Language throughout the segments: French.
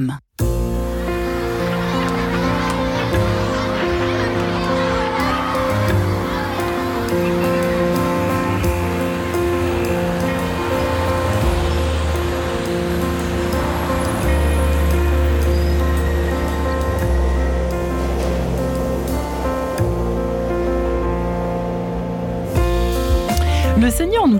Mm.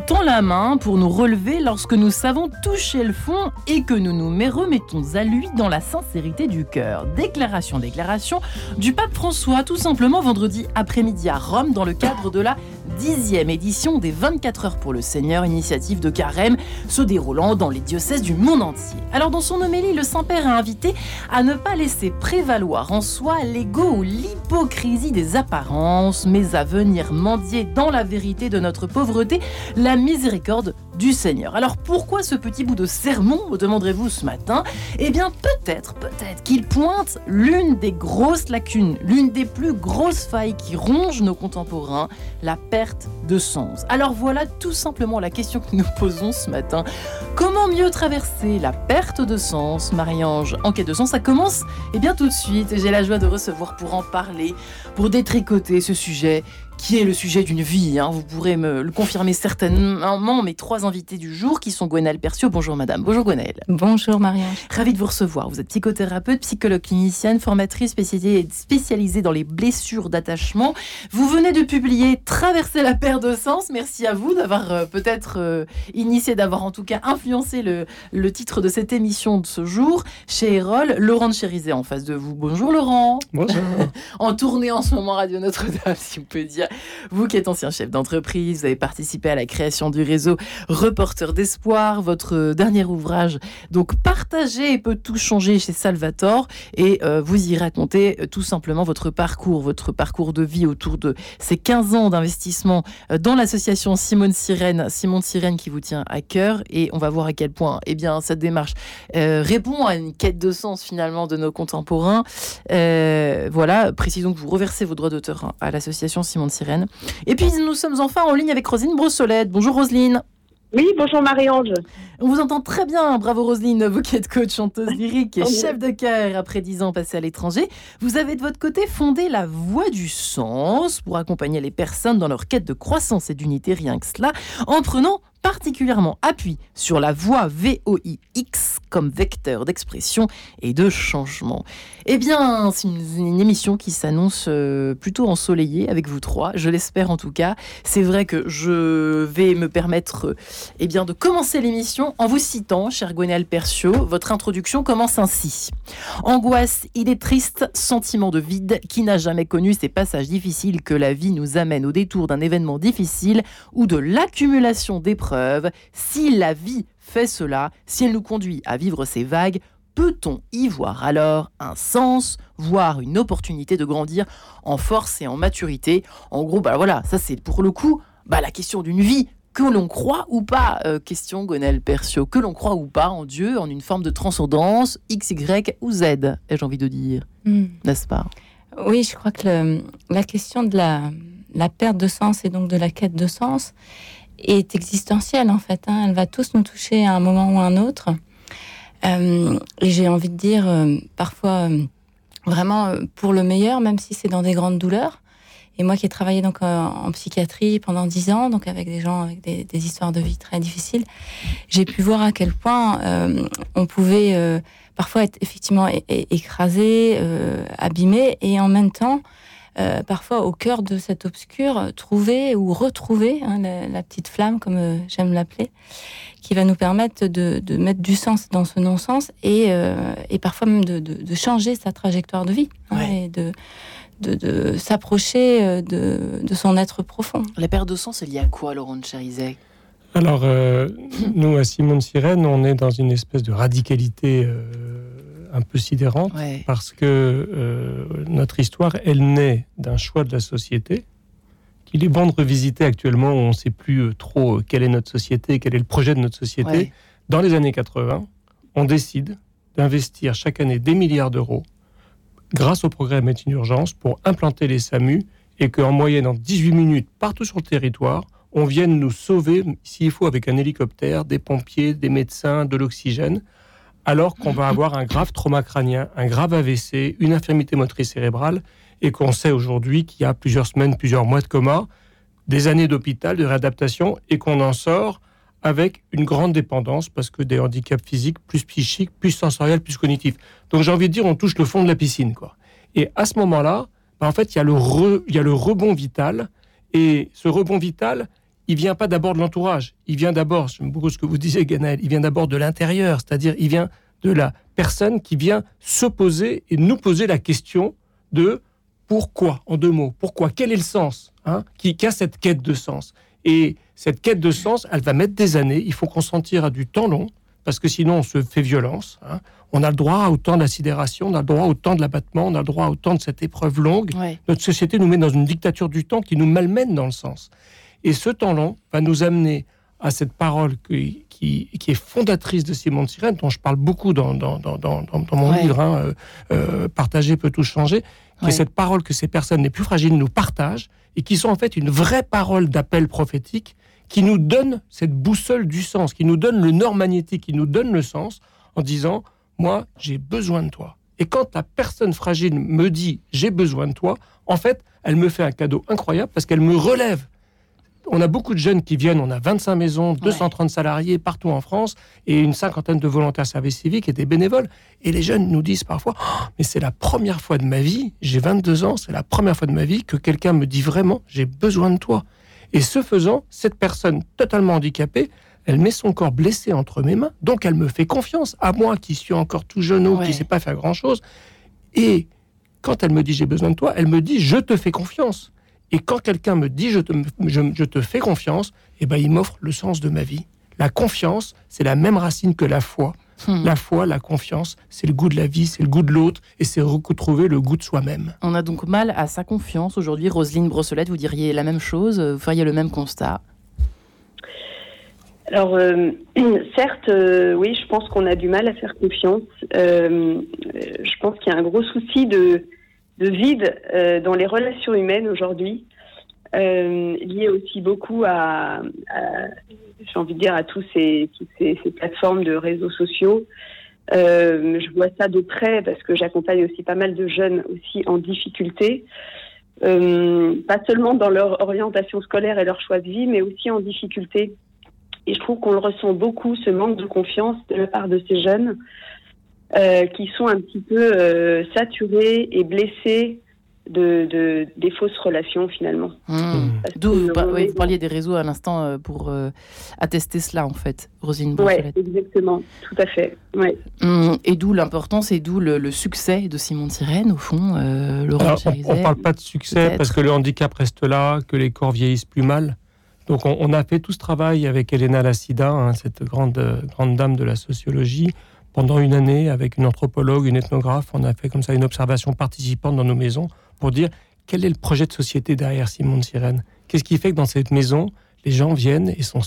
Tend la main pour nous relever lorsque nous savons toucher le fond et que nous nous remettons à lui dans la sincérité du cœur. Déclaration, déclaration du pape François, tout simplement vendredi après-midi à Rome dans le cadre de la dixième édition des 24 heures pour le Seigneur, initiative de carême se déroulant dans les diocèses du monde entier. Alors dans son homélie, le Saint-Père a invité à ne pas laisser prévaloir en soi l'ego ou l'hypocrisie des apparences, mais à venir mendier dans la vérité de notre pauvreté la miséricorde Alors pourquoi ce petit bout de sermon, me demanderez-vous ce matin? Eh bien peut-être, peut-être qu'il pointe l'une des grosses lacunes, l'une des plus grosses failles qui rongent nos contemporains, la perte de sens. Alors voilà tout simplement la question que nous posons ce matin. Comment mieux traverser la perte de sens Marie-Ange, en quête de sens, ça commence Eh bien tout de suite, j'ai la joie de recevoir pour en parler, pour détricoter ce sujet qui est le sujet d'une vie. Hein. Vous pourrez me le confirmer certainement. Mes trois invités du jour, qui sont Gwenaëlle Percio. Bonjour madame. Bonjour Gwenaëlle. Bonjour Marianne. Ravi de vous recevoir. Vous êtes psychothérapeute, psychologue clinicienne, formatrice spécialisée, spécialisée dans les blessures d'attachement. Vous venez de publier Traverser la paire de sens. Merci à vous d'avoir euh, peut-être euh, initié, d'avoir en tout cas influencé le, le, titre de cette émission de ce jour chez Erol. Laurent de Chérizet en face de vous. Bonjour Laurent. Bonjour. en tournée en ce moment Radio Notre-Dame, si on peut dire. Vous qui êtes ancien chef d'entreprise, vous avez participé à la création du réseau Reporter d'Espoir, votre dernier ouvrage, donc partagé peut tout changer chez Salvatore, et euh, vous y racontez euh, tout simplement votre parcours, votre parcours de vie autour de ces 15 ans d'investissement euh, dans l'association Simone Sirène, Simone Sirène qui vous tient à cœur, et on va voir à quel point eh bien, cette démarche répond à une quête de sens finalement de nos contemporains. voilà, précisons que vous reversez vos droits d'auteur à l'association Simone Sirène et puis nous sommes enfin en ligne avec Roselyne Brossolette. Bonjour Roselyne. Oui, bonjour Marie-Ange. On vous entend très bien, bravo Roselyne, vous qui êtes coach, chanteuse lyrique et chef de chœur après 10 ans passés à l'étranger. Vous avez de votre côté fondé la Voix du Sens pour accompagner les personnes dans leur quête de croissance et d'unité, rien que cela, en prenant particulièrement appui sur la voix VOIX comme vecteur d'expression et de changement. Eh bien, c'est une, émission qui s'annonce euh, plutôt ensoleillée avec vous trois, je l'espère en tout cas. C'est vrai que je vais me permettre eh bien, de commencer l'émission en vous citant, cher Gwenaël Percio, votre introduction commence ainsi. Angoisse, il est triste, sentiment de vide, qui n'a jamais connu ces passages difficiles que la vie nous amène au détour d'un événement difficile ou de l'accumulation d'épreuves si la vie fait cela, si elle nous conduit à vivre ces vagues, peut-on y voir alors un sens, voire une opportunité de grandir en force et en maturité? En gros, bah voilà, ça c'est pour le coup bah, la question d'une vie que l'on croit ou pas, euh, question Gonel Percio, que l'on croit ou pas en Dieu, en une forme de transcendance, X, Y ou Z, ai-je envie de dire, hmm. n'est-ce pas? Oui, je crois que la question de la, la, perte de sens et donc de la quête de sens, est existentielle en fait. Hein. Elle va tous nous toucher à un moment ou à un autre. Euh, et j'ai envie de dire euh, parfois euh, vraiment pour le meilleur, même si c'est dans des grandes douleurs. Et moi qui ai travaillé donc en psychiatrie pendant dix ans, donc avec des gens avec des, histoires de vie très difficiles, j'ai pu voir à quel point on pouvait parfois être effectivement écrasé, abîmé, et en même temps euh, parfois au cœur de cet obscur, trouver ou retrouver hein, la, petite flamme, comme euh, j'aime l'appeler, qui va nous permettre de, mettre du sens dans ce non-sens et, euh, parfois même de, changer sa trajectoire de vie hein, et de, de, s'approcher de, son être profond. La perte de sens, elle y a quoi, Laurent de Charizet? Alors, nous, à Simone Sirène, on est dans une espèce de radicalité un peu sidérante parce que euh, notre histoire, elle naît d'un choix de la société qu'il est bon de revisiter actuellement où on ne sait plus euh, trop euh, quelle est notre société, quel est le projet de notre société. Dans les années 80, on décide d'investir chaque année des milliards d'euros grâce au programme Médecine Urgence pour implanter les SAMU et qu'en moyenne, en 18 minutes, partout sur le territoire, on vienne nous sauver, s'il faut, avec un hélicoptère, des pompiers, des médecins, de l'oxygène alors qu'on va avoir un grave trauma crânien, un grave AVC, une infirmité motrice cérébrale, et qu'on sait aujourd'hui qu'il y a plusieurs semaines, plusieurs mois de coma, des années d'hôpital, de réadaptation, et qu'on en sort avec une grande dépendance, parce que des handicaps physiques, plus psychiques, plus sensoriels, plus cognitifs. Donc j'ai envie de dire, on touche le fond de la piscine. Quoi. Et à ce moment-là, bah, en fait, il y, a le il y a le rebond vital, et ce rebond vital, il vient pas d'abord de l'entourage, il vient d'abord, j'aime beaucoup ce que vous disiez, Ganaël, il vient d'abord de l'intérieur, c'est-à-dire il vient de la personne qui vient s'opposer et nous poser la question de pourquoi, en deux mots, pourquoi, quel est le sens, hein, qui, a cette quête de sens. Et cette quête de sens, elle va mettre des années, il faut consentir à du temps long, parce que sinon on se fait violence. Hein. On a le droit à autant d'assidération, on a le droit à autant de l'abattement, on a le droit à autant de cette épreuve longue. Notre société nous met dans une dictature du temps qui nous malmène dans le sens. Et ce temps long va nous amener à cette parole qui, qui, est fondatrice de Simone de Sirène, dont je parle beaucoup dans, dans, dans, dans mon livre, hein, euh, euh, Partager peut tout changer, qui est cette parole que ces personnes les plus fragiles nous partagent et qui sont en fait une vraie parole d'appel prophétique qui nous donne cette boussole du sens, qui nous donne le nord magnétique, qui nous donne le sens en disant Moi, j'ai besoin de toi. Et quand la personne fragile me dit J'ai besoin de toi, en fait, elle me fait un cadeau incroyable parce qu'elle me relève on a beaucoup de jeunes qui viennent, on a 25 maisons, 230 salariés partout en France et une cinquantaine de volontaires service civique et des bénévoles. Et les jeunes nous disent parfois, oh, mais c'est la première fois de ma vie, j'ai 22 ans, c'est la première fois de ma vie que quelqu'un me dit vraiment, j'ai besoin de toi. Et ce faisant, cette personne totalement handicapée, elle met son corps blessé entre mes mains, donc elle me fait confiance, à moi qui suis encore tout jeune ou qui ne sais pas faire grand-chose. Et quand elle me dit j'ai besoin de toi, elle me dit je te fais confiance. Et quand quelqu'un me dit je te, je, te fais confiance, eh ben, il m'offre le sens de ma vie. La confiance, c'est la même racine que la foi. Hmm. La foi, la confiance, c'est le goût de la vie, c'est le goût de l'autre et c'est retrouver le goût de soi-même. On a donc mal à sa confiance aujourd'hui. Roselyne Brossolette, vous diriez la même chose Vous feriez le même constat alors, euh, certes, euh, oui, je pense qu'on a du mal à faire confiance. Euh, je pense qu'il y a un gros souci de, de vide euh, dans les relations humaines aujourd'hui, euh, lié aussi beaucoup à, j'ai envie de dire, à tous ces, toutes ces, plateformes de réseaux sociaux. Euh, je vois ça de près parce que j'accompagne aussi pas mal de jeunes aussi en difficulté, pas seulement dans leur orientation scolaire et leur choix de vie, mais aussi en difficulté. Et je trouve qu'on le ressent beaucoup, ce manque de confiance de la part de ces jeunes. Euh, qui sont un petit peu euh, saturés et blessés de, de, des fausses relations finalement. Mmh. D'où vous, parliez des réseaux à l'instant euh, pour attester cela en fait, Rosine Oui, exactement, tout à fait. Ouais. Mmh. Et d'où l'importance et d'où le, succès de Simon Sirène au fond, Laurent On ne parle pas de succès parce que le handicap reste là, que les corps vieillissent plus mal. Donc on, a fait tout ce travail avec Elena Lassida, hein, cette grande, grande dame de la sociologie, pendant une année, avec une anthropologue, une ethnographe, on a fait comme ça une observation participante dans nos maisons pour dire quel est le projet de société derrière Simon de Sirène. Qu'est-ce qui fait que dans cette maison, les gens viennent et sont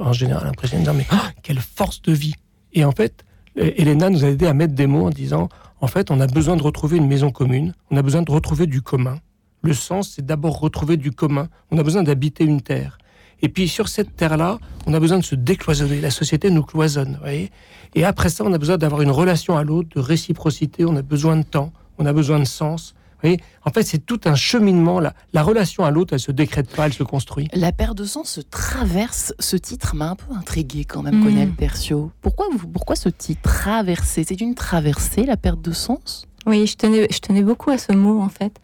en général impressionnés de dire mais oh, quelle force de vie Et en fait, Elena nous a aidé à mettre des mots en disant en fait, on a besoin de retrouver une maison commune, on a besoin de retrouver du commun. Le sens, c'est d'abord retrouver du commun. On a besoin d'habiter une terre. Et puis sur cette terre-là, on a besoin de se décloisonner. La société nous cloisonne. Voyez et après ça, on a besoin d'avoir une relation à l'autre, de réciprocité, on a besoin de temps, on a besoin de sens. voyez en fait, c'est tout un cheminement. La, la relation à l'autre, elle se décrète pas, elle se construit. La paire de sens se traverse. Ce titre m'a un peu intrigué quand même, mmh. Percio. Pourquoi, pourquoi ce titre traverser? C'est une traversée, la perte de sens? Oui, je tenais, beaucoup à ce mot en fait,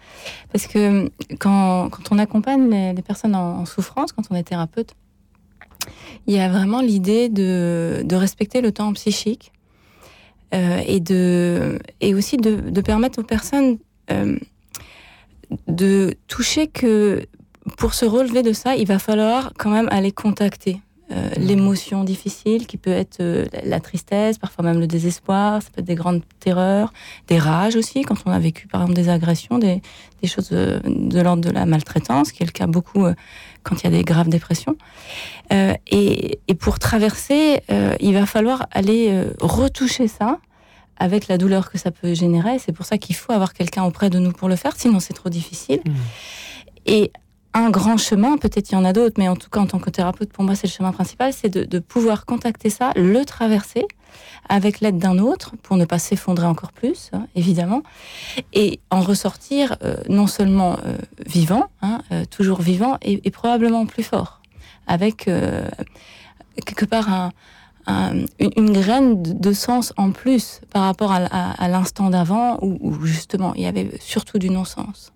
parce que quand, quand on accompagne les, personnes en, souffrance, quand on est thérapeute, il y a vraiment l'idée de, respecter le temps psychique euh, et, de, aussi de, permettre aux personnes euh, de toucher que pour se relever de ça, il va falloir quand même aller contacter euh, l'émotion difficile qui peut être euh, la tristesse, parfois même le désespoir, ça peut être des grandes terreurs, des rages aussi, quand on a vécu par exemple des agressions, des, des choses de, de l'ordre de la maltraitance, qui est le cas beaucoup euh, quand il y a des graves dépressions. Et, et, pour traverser, il va falloir aller retoucher ça avec la douleur que ça peut générer. C'est pour ça qu'il faut avoir quelqu'un auprès de nous pour le faire, sinon c'est trop difficile. Mmh. Et un grand chemin, peut-être il y en a d'autres, mais en tout cas en tant que thérapeute, pour moi c'est le chemin principal, c'est de, pouvoir contacter ça, le traverser avec l'aide d'un autre pour ne pas s'effondrer encore plus, hein, évidemment, et en ressortir euh, non seulement euh, vivant, hein, euh, toujours vivant, et, probablement plus fort, avec quelque part une, graine de, sens en plus par rapport à, l'instant d'avant où justement il y avait surtout du non-sens.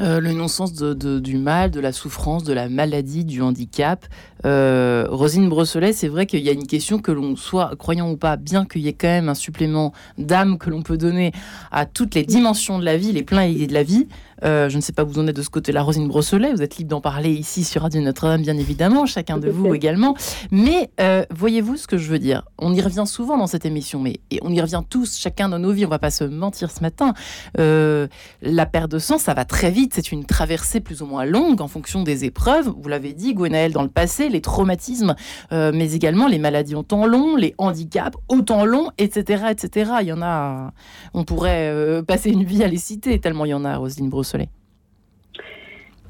Euh, le non-sens de, du mal, de la souffrance, de la maladie, du handicap. Euh, Rosine Brosselet, c'est vrai qu'il y a une question que l'on soit croyant ou pas, bien qu'il y ait quand même un supplément d'âme que l'on peut donner à toutes les dimensions de la vie, les pleins et de la vie. Euh, je ne sais pas où vous en êtes de ce côté-là, Rosine Brosselet. Vous êtes libre d'en parler ici sur Radio Notre-Dame, bien évidemment, chacun de vous également. Mais voyez-vous ce que je veux dire? On y revient souvent dans cette émission, mais et on y revient tous, chacun dans nos vies. On va pas se mentir ce matin. La perte de sang, ça va très vite. C'est une traversée plus ou moins longue en fonction des épreuves. Vous l'avez dit, Gwenaël, dans le passé, les traumatismes, mais également les maladies au temps long, les handicaps au temps long, etc., etc. Il y en a. On pourrait passer une vie à les citer tellement il y en a, Roselyne Brosselet.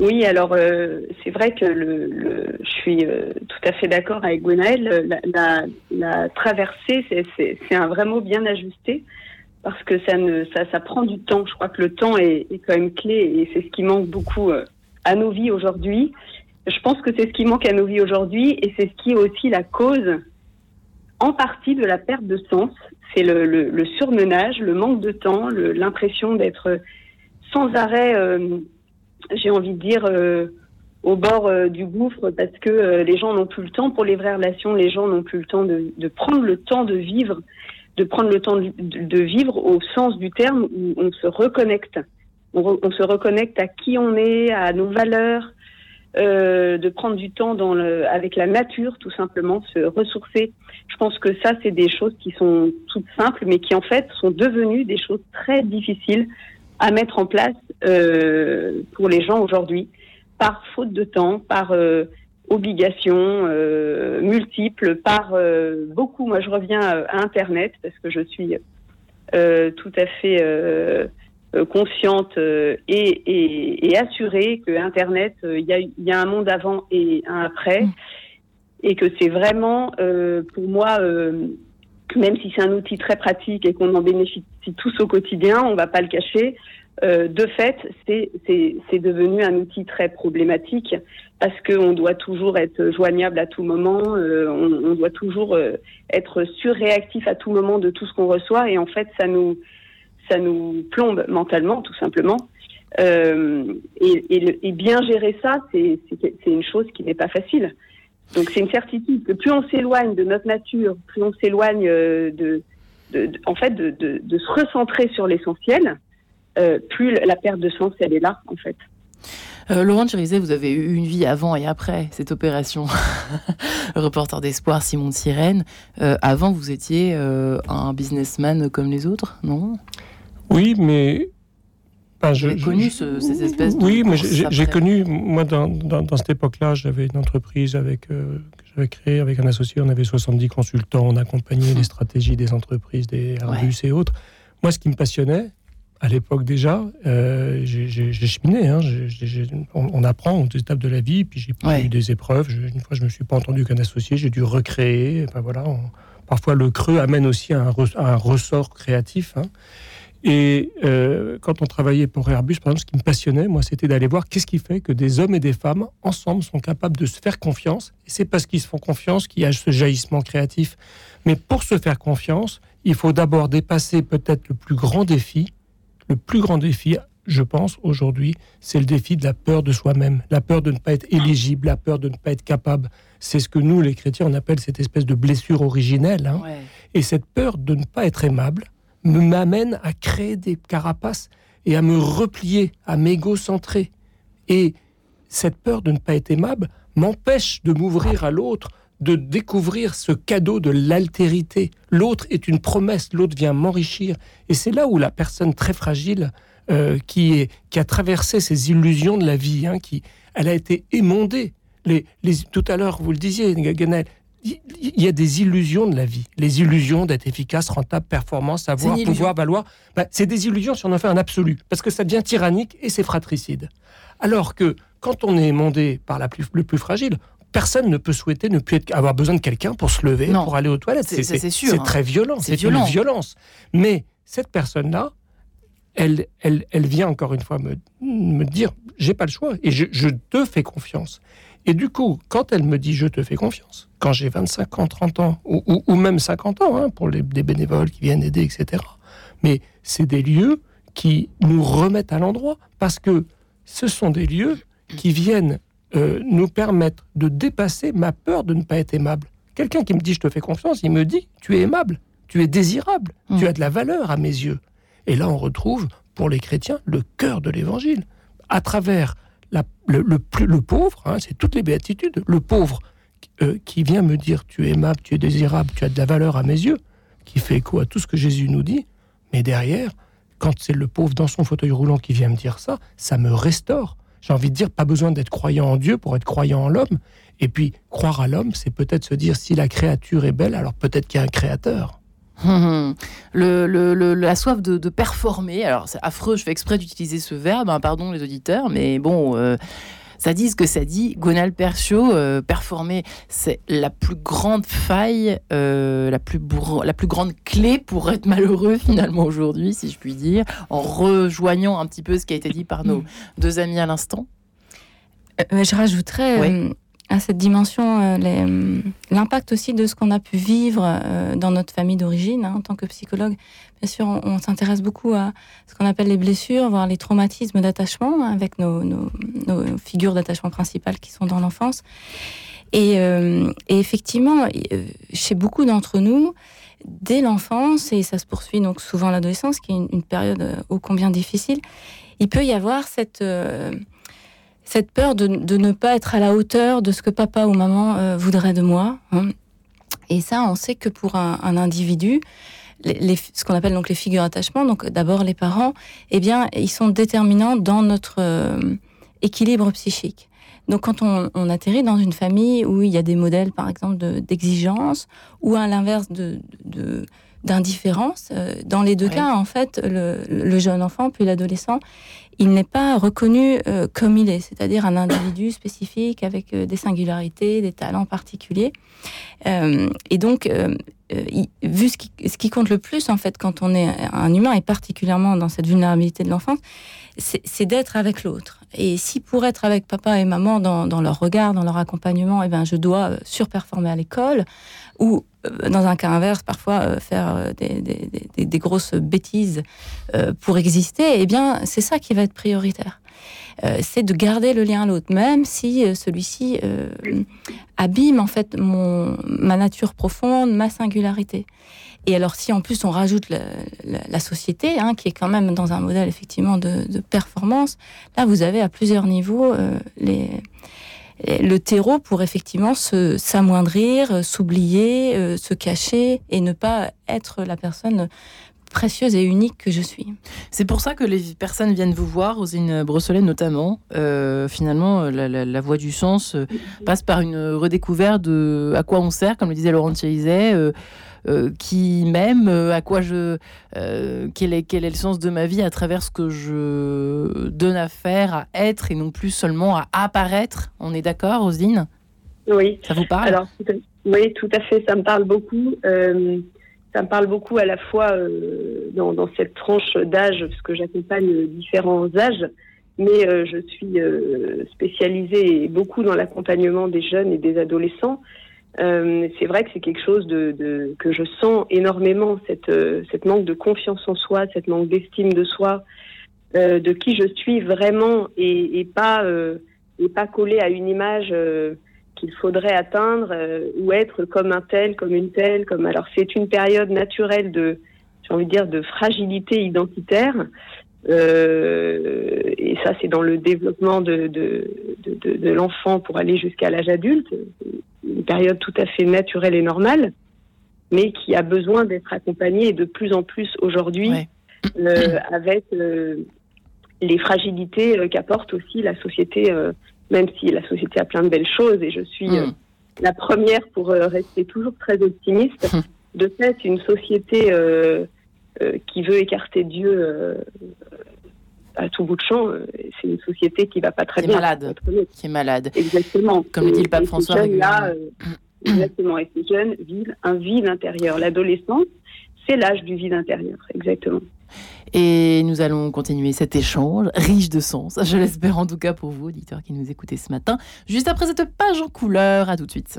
Oui, alors euh, c'est vrai que je suis euh, tout à fait d'accord avec Gwenaël. La, la, traversée, c'est un vrai mot bien ajusté parce que ça, prend du temps. Je crois que le temps est, quand même clé et c'est ce qui manque beaucoup euh, à nos vies aujourd'hui. Je pense que c'est ce qui manque à nos vies aujourd'hui et c'est ce qui est aussi la cause en partie de la perte de sens. C'est le, surmenage, le manque de temps, l'impression d'être sans arrêt, euh, j'ai envie de dire, euh, au bord du gouffre parce que les gens n'ont plus le temps pour les vraies relations, les gens n'ont plus le temps de, prendre le temps de vivre, de prendre le temps de, vivre au sens du terme où on se reconnecte. On, se reconnecte à qui on est, à nos valeurs, de prendre du temps avec la nature, tout simplement, se ressourcer. Je pense que ça, c'est des choses qui sont toutes simples, mais qui en fait sont devenues des choses très difficiles à mettre en place euh, pour les gens aujourd'hui, par faute de temps, par euh, obligation euh, multiples, par euh, beaucoup. Moi, je reviens à Internet parce que je suis euh, tout à fait consciente et, assurée que Internet, il y a, y, a, un monde avant et un après, et que c'est vraiment pour moi même si c'est un outil très pratique et qu'on en bénéficie tous au quotidien, on ne va pas le cacher, euh, de fait, c'est devenu un outil très problématique parce qu'on doit toujours être joignable à tout moment, euh, on, doit toujours euh, être surréactif à tout moment de tout ce qu'on reçoit et en fait, ça nous, ça nous plombe mentalement, tout simplement. Et, et, bien gérer ça, c'est une chose qui n'est pas facile. Donc c'est une certitude que plus on s'éloigne de notre nature, plus on s'éloigne de, de, en fait, de, de, se recentrer sur l'essentiel, euh, plus la perte de sens, elle est là, en fait. Euh, Laurent Chirizet, vous avez eu une vie avant et après cette opération. Reporter d'espoir, Simon de Sirène. Euh, avant, vous étiez un businessman comme les autres, non? Oui, mais j'ai connu ce, ces espèces de. Oui, mais j'ai connu, moi, dans, dans, cette époque-là, j'avais une entreprise avec, que j'avais créée avec un associé. On avait 70 consultants, on accompagnait les stratégies des entreprises, des Airbus et autres. Moi, ce qui me passionnait, à l'époque déjà, euh, j'ai cheminé. Hein, on, apprend aux étapes de la vie, puis j'ai eu des épreuves. une fois, je me suis pas entendu qu'un associé, j'ai dû recréer. Enfin, voilà, parfois, le creux amène aussi un, un ressort créatif. Hein. Et euh, quand on travaillait pour Airbus, par exemple, ce qui me passionnait, moi, c'était d'aller voir qu'est-ce qui fait que des hommes et des femmes, ensemble, sont capables de se faire confiance. Et c'est parce qu'ils se font confiance qu'il y a ce jaillissement créatif. Mais pour se faire confiance, il faut d'abord dépasser peut-être le plus grand défi, le plus grand défi, je pense, aujourd'hui, c'est le défi de la peur de soi-même, la peur de ne pas être éligible, la peur de ne pas être capable. C'est ce que nous, les chrétiens, on appelle cette espèce de blessure originelle. Hein. Et cette peur de ne pas être aimable m'amène à créer des carapaces et à me replier, à m'égocentrer. Et cette peur de ne pas être aimable m'empêche de m'ouvrir à l'autre, de découvrir ce cadeau de l'altérité. L'autre est une promesse, l'autre vient m'enrichir. Et c'est là où la personne très fragile, euh, qui, est, qui a traversé ces illusions de la vie, hein, qui, elle a été émondée. Les, les, tout à l'heure, vous le disiez, Ganel, il y a des illusions de la vie. Les illusions d'être efficace, rentable, performant, savoir, pouvoir, valoir. Ben, c'est des illusions si on en fait un absolu, parce que ça devient tyrannique et c'est fratricide. Alors que quand on est émondé par la plus, le plus fragile, personne ne peut souhaiter ne plus avoir besoin de quelqu'un pour se lever, pour aller aux toilettes. C'est sûr. C'est hein. très violent. C'est une violence. Mais cette personne-là, elle, elle, elle, vient encore une fois me, me dire j'ai pas le choix et je, je, te fais confiance. Et du coup, quand elle me dit je te fais confiance, quand j'ai 25 ans, 30 ans, ou, ou, même 50 ans, hein, pour les, des bénévoles qui viennent aider, etc. Mais c'est des lieux qui nous remettent à l'endroit parce que ce sont des lieux qui viennent euh, nous permettre de dépasser ma peur de ne pas être aimable. Quelqu'un qui me dit je te fais confiance, il me dit tu es aimable, tu es désirable, tu as de la valeur à mes yeux. Et là, on retrouve pour les chrétiens le cœur de l'évangile. À travers le, le, pauvre, hein, c'est toutes les béatitudes, le pauvre euh, qui vient me dire tu es aimable, tu es désirable, tu as de la valeur à mes yeux, qui fait écho à tout ce que Jésus nous dit, mais derrière, quand c'est le pauvre dans son fauteuil roulant qui vient me dire ça, ça me restaure j'ai envie de dire, pas besoin d'être croyant en Dieu pour être croyant en l'homme. Et puis, croire à l'homme, c'est peut-être se dire, si la créature est belle, alors peut-être qu'il y a un créateur. La soif de, performer, alors c'est affreux, je fais exprès d'utiliser ce verbe, hein, pardon les auditeurs, mais bon, euh, ça dit ce que ça dit. Gonal Percio, euh, performer, c'est la plus grande faille, euh, la, plus la plus grande clé pour être malheureux finalement aujourd'hui, si je puis dire, en rejoignant un petit peu ce qui a été dit par nos mm. deux amis à l'instant. Euh, je rajouterais à cette dimension l'impact aussi de ce qu'on a pu vivre dans notre famille d'origine hein, en tant que psychologue. Bien sûr, on, s'intéresse beaucoup à ce qu'on appelle les blessures, voire les traumatismes d'attachement, hein, avec nos, figures d'attachement principales qui sont dans l'enfance. Et, euh, effectivement, euh, chez beaucoup d'entre nous, dès l'enfance, et ça se poursuit donc souvent l'adolescence, qui est une, période euh, ô combien difficile, il peut y avoir cette, cette peur de, ne pas être à la hauteur de ce que papa ou maman voudrait de moi. Hein. Et ça, on sait que pour un, un individu, les, ce qu'on appelle donc les figures d'attachement, donc d'abord les parents, eh bien, ils sont déterminants dans notre euh, équilibre psychique. Donc, quand on, atterrit dans une famille où il y a des modèles, par exemple, d'exigence, ou à l'inverse de, d'indifférence, euh, dans les deux cas, en fait, le, jeune enfant puis l'adolescent, il n'est pas reconnu euh, comme il est, c'est-à-dire un individu spécifique avec des singularités, des talents particuliers. et donc, euh, vu ce qui, ce qui, compte le plus en fait quand on est un humain et particulièrement dans cette vulnérabilité de l'enfance, c'est d'être avec l'autre. Et si pour être avec papa et maman dans, leur regard, dans leur accompagnement, eh ben, je dois euh, surperformer à l'école, ou euh, dans un cas inverse, parfois faire des, grosses bêtises pour exister, eh bien, c'est ça qui va être prioritaire. Euh, c'est de garder le lien à l'autre, même si euh, celui-ci euh, abîme en fait mon, ma nature profonde, ma singularité. Et alors, si en plus on rajoute la, société, hein, qui est quand même dans un modèle effectivement de, performance, là vous avez à plusieurs niveaux les, le terreau pour effectivement s'amoindrir, s'oublier, se cacher et ne pas être la personne précieuse et unique que je suis. C'est pour ça que les personnes viennent vous voir, Rosine Brosselet notamment. Euh, finalement, la, voie du sens euh, passe par une redécouverte de à quoi on sert, comme le disait Laurent Thierizet, euh, qui m'aime, à quoi je, quel est quel est le sens de ma vie à travers ce que je donne à faire, à être et non plus seulement à apparaître. On est d'accord, Rosine Oui. Ça vous parle? Alors, oui, tout à fait. Ça me parle beaucoup ça me parle beaucoup à la fois euh, dans, dans, cette tranche d'âge, parce que j'accompagne différents âges, mais euh, je suis euh, spécialisée beaucoup dans l'accompagnement des jeunes et des adolescents. C'est vrai que c'est quelque chose que je sens énormément, cette, cette manque de confiance en soi, cette manque d'estime de soi, de qui je suis vraiment et, pas, et pas collée à une image qu'il faudrait atteindre euh, ou être comme un tel, comme une telle, comme alors c'est une période naturelle de, j'ai envie de dire, de fragilité identitaire. Euh, et ça, c'est dans le développement de, de, de, de l'enfant pour aller jusqu'à l'âge adulte, une période tout à fait naturelle et normale, mais qui a besoin d'être accompagnée de plus en plus aujourd'hui euh, avec euh, les fragilités qu'apporte aussi la société même si la société a plein de belles choses et je suis euh, mm. la première pour rester toujours très optimiste. Mm. De fait, une société qui veut écarter Dieu à tout bout de champ, c'est une société qui va pas très bien. Malade. Qui est malade. Exactement. Comme le dit le pape François. Là, exactement. Et ces jeunes vivent un vide intérieur. L'adolescence, c'est l'âge du vide intérieur. Exactement. Et nous allons continuer cet échange riche de sens, je l'espère en tout cas pour vous, auditeurs qui nous écoutez ce matin, juste après cette page en couleur. À tout de suite.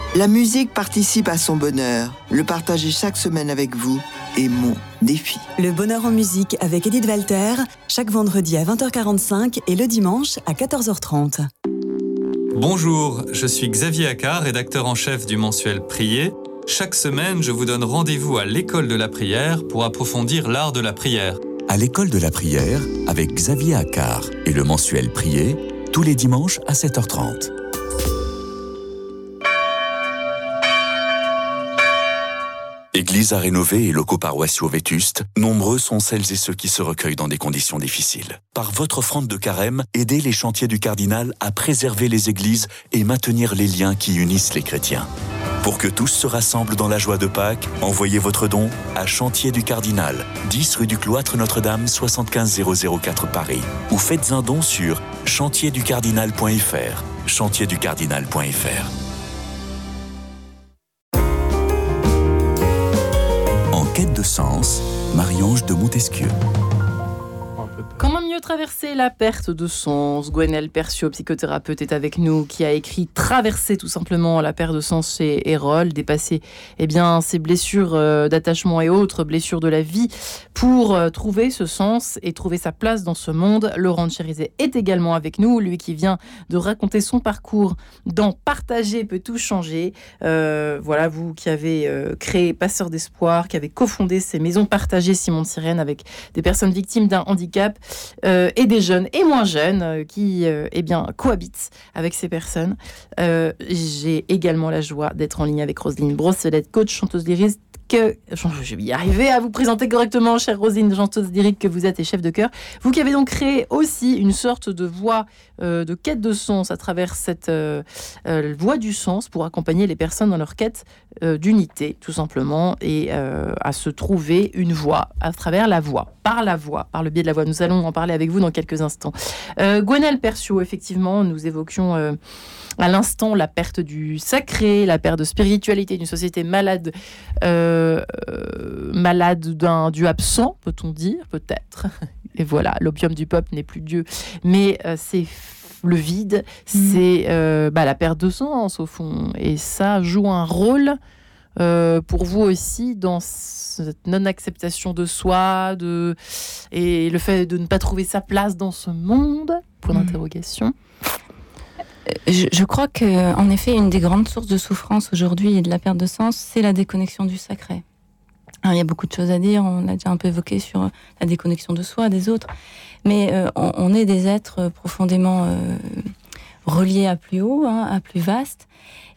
La musique participe à son bonheur. Le partager chaque semaine avec vous est mon défi. Le bonheur en musique avec Edith Walter, chaque vendredi à 20h45 et le dimanche à 14h30. Bonjour, je suis Xavier Accard, rédacteur en chef du mensuel Prier. Chaque semaine, je vous donne rendez-vous à l'école de la prière pour approfondir l'art de la prière. À l'école de la prière avec Xavier Accard et le mensuel Prier, tous les dimanches à 7h30. Église à rénover et locaux paroissiaux vétustes, nombreux sont celles et ceux qui se recueillent dans des conditions difficiles. Par votre offrande de carême, aidez les chantiers du cardinal à préserver les églises et maintenir les liens qui unissent les chrétiens. Pour que tous se rassemblent dans la joie de Pâques, envoyez votre don à Chantier du Cardinal, 10 rue du Cloître Notre-Dame, 75004 Paris. Ou faites un don sur chantierducardinal.fr. Chantierducardinal.fr. de sens, Marie-Ange de Montesquieu. Traverser la perte de sens Gwenelle Percio, psychothérapeute, est avec nous, qui a écrit Traverser tout simplement la perte de sens chez Erol, dépasser eh bien, ses blessures euh, d'attachement et autres blessures de la vie pour euh, trouver ce sens et trouver sa place dans ce monde. Laurent Chérizet est également avec nous, lui qui vient de raconter son parcours dans Partager peut tout changer. Euh, voilà, vous qui avez créé Passeur d'espoir, qui avez cofondé ces maisons partagées Simon de Sirène avec des personnes victimes d'un handicap. Euh, et des jeunes et moins jeunes euh, qui euh, eh bien, cohabitent avec ces personnes. J'ai également la joie d'être en ligne avec Roselyne Brosselette, coach chanteuse lyriste je vais y arriver à vous présenter correctement, chère Rosine chanteuse lyrique que vous êtes et chef de chœur. Vous qui avez donc créé aussi une sorte de voix euh, de quête de sens à travers cette euh, euh, voix du sens pour accompagner les personnes dans leur quête d'unité, tout simplement, et à se trouver une voix à travers la voix, par la voix, par le biais de la voix. Nous allons en parler avec vous dans quelques instants. Gwenelle Percio, effectivement, nous évoquions à l'instant la perte du sacré, la perte de spiritualité d'une société malade, euh, euh, malade d'un Dieu absent, peut-on dire, peut-être. Et voilà, l'opium du peuple n'est plus Dieu, mais euh, c'est le vide, mm. c'est bah, la perte de sens au fond, et ça joue un rôle. pour vous aussi dans cette non-acceptation de soi de... et le fait de ne pas trouver sa place dans ce monde? Pour l'interrogation. Mm je, crois que, en effet, une des grandes sources de souffrance aujourd'hui et de la perte de sens, c'est la déconnexion du sacré. il y a beaucoup de choses à dire, on l'a déjà un peu évoqué sur la déconnexion de soi, des autres, mais euh, on, est des êtres profondément euh, reliés à plus haut, hein, à plus vaste,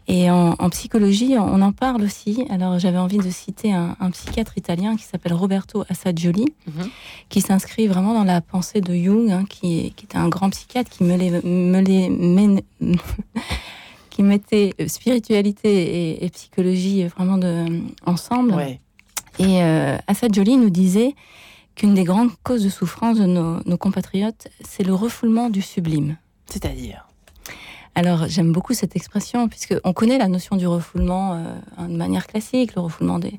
et en, psychologie, on en parle aussi. Alors, j'avais envie de citer un, psychiatre italien qui s'appelle Roberto Assagioli, mhm. qui s'inscrit vraiment dans la pensée de Jung, hein, qui, qui, était un grand psychiatre qui me les, qui mettait spiritualité et, psychologie vraiment de, ensemble. Et euh, Assagioli nous disait qu'une des grandes causes de souffrance de nos, nos compatriotes, c'est le refoulement du sublime. C'est-à-dire? Alors j'aime beaucoup cette expression puisque on connaît la notion du refoulement euh, de manière classique, le refoulement des,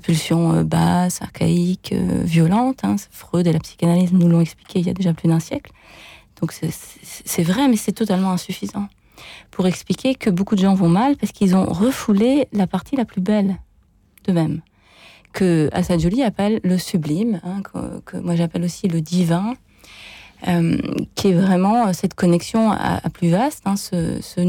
pulsions euh, basses, archaïques, euh, violentes. Hein. Freud et la psychanalyse nous l'ont expliqué il y a déjà plus d'un siècle. Donc c'est vrai, mais c'est totalement insuffisant pour expliquer que beaucoup de gens vont mal parce qu'ils ont refoulé la partie la plus belle d'eux-mêmes que Assad Jolie appelle le sublime, hein, que, moi j'appelle aussi le divin, euh, qui est vraiment euh, cette connexion à, plus vaste, hein, ce, ce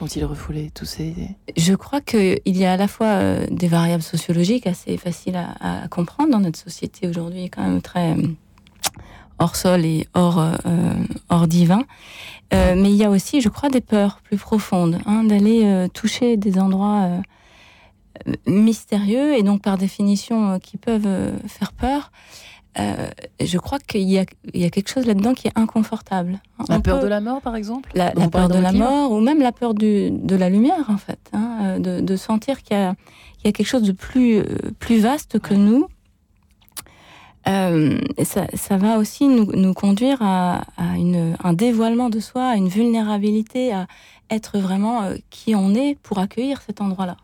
ont-ils refoulé tous ces... Je crois qu'il y a à la fois euh, des variables sociologiques assez faciles à, comprendre dans notre société aujourd'hui, quand même très hors sol et hors, euh, hors divin. mais il y a aussi, je crois, des peurs plus profondes, hein, d'aller toucher des endroits mystérieux et donc par définition qui peuvent faire peur. Euh, je crois qu'il y, a, quelque chose là-dedans qui est inconfortable. La peur de la mort, par exemple La, peur de la mort, ou même la peur de la lumière, en fait. Hein, de, sentir qu'il y, a, quelque chose de plus, euh, plus vaste que nous. Euh, ça, va aussi nous, conduire à, un dévoilement de soi, à une vulnérabilité, à être vraiment qui on est pour accueillir cet endroit-là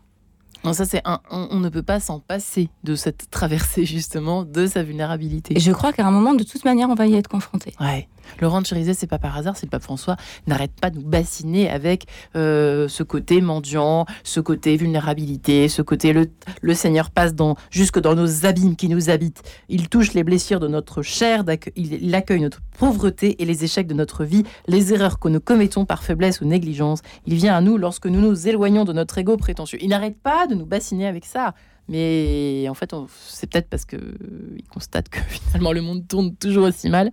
ça, c'est un, on, ne peut pas s'en passer de cette traversée justement de sa vulnérabilité. Et je crois qu'à un moment, de toute manière, on va y être confronté. Ouais. Laurent Chirizet, c'est pas par hasard, c'est le pape François n'arrête pas de nous bassiner avec euh, ce côté mendiant, ce côté vulnérabilité, ce côté le, le Seigneur passe dans, jusque dans nos abîmes qui nous habitent. Il touche les blessures de notre chair, il accueille notre pauvreté et les échecs de notre vie, les erreurs que nous commettons par faiblesse ou négligence. Il vient à nous lorsque nous nous éloignons de notre ego prétentieux. Il n'arrête pas de nous bassiner avec ça. Mais en fait, c'est peut-être parce qu'il constate que finalement le monde tourne toujours aussi mal,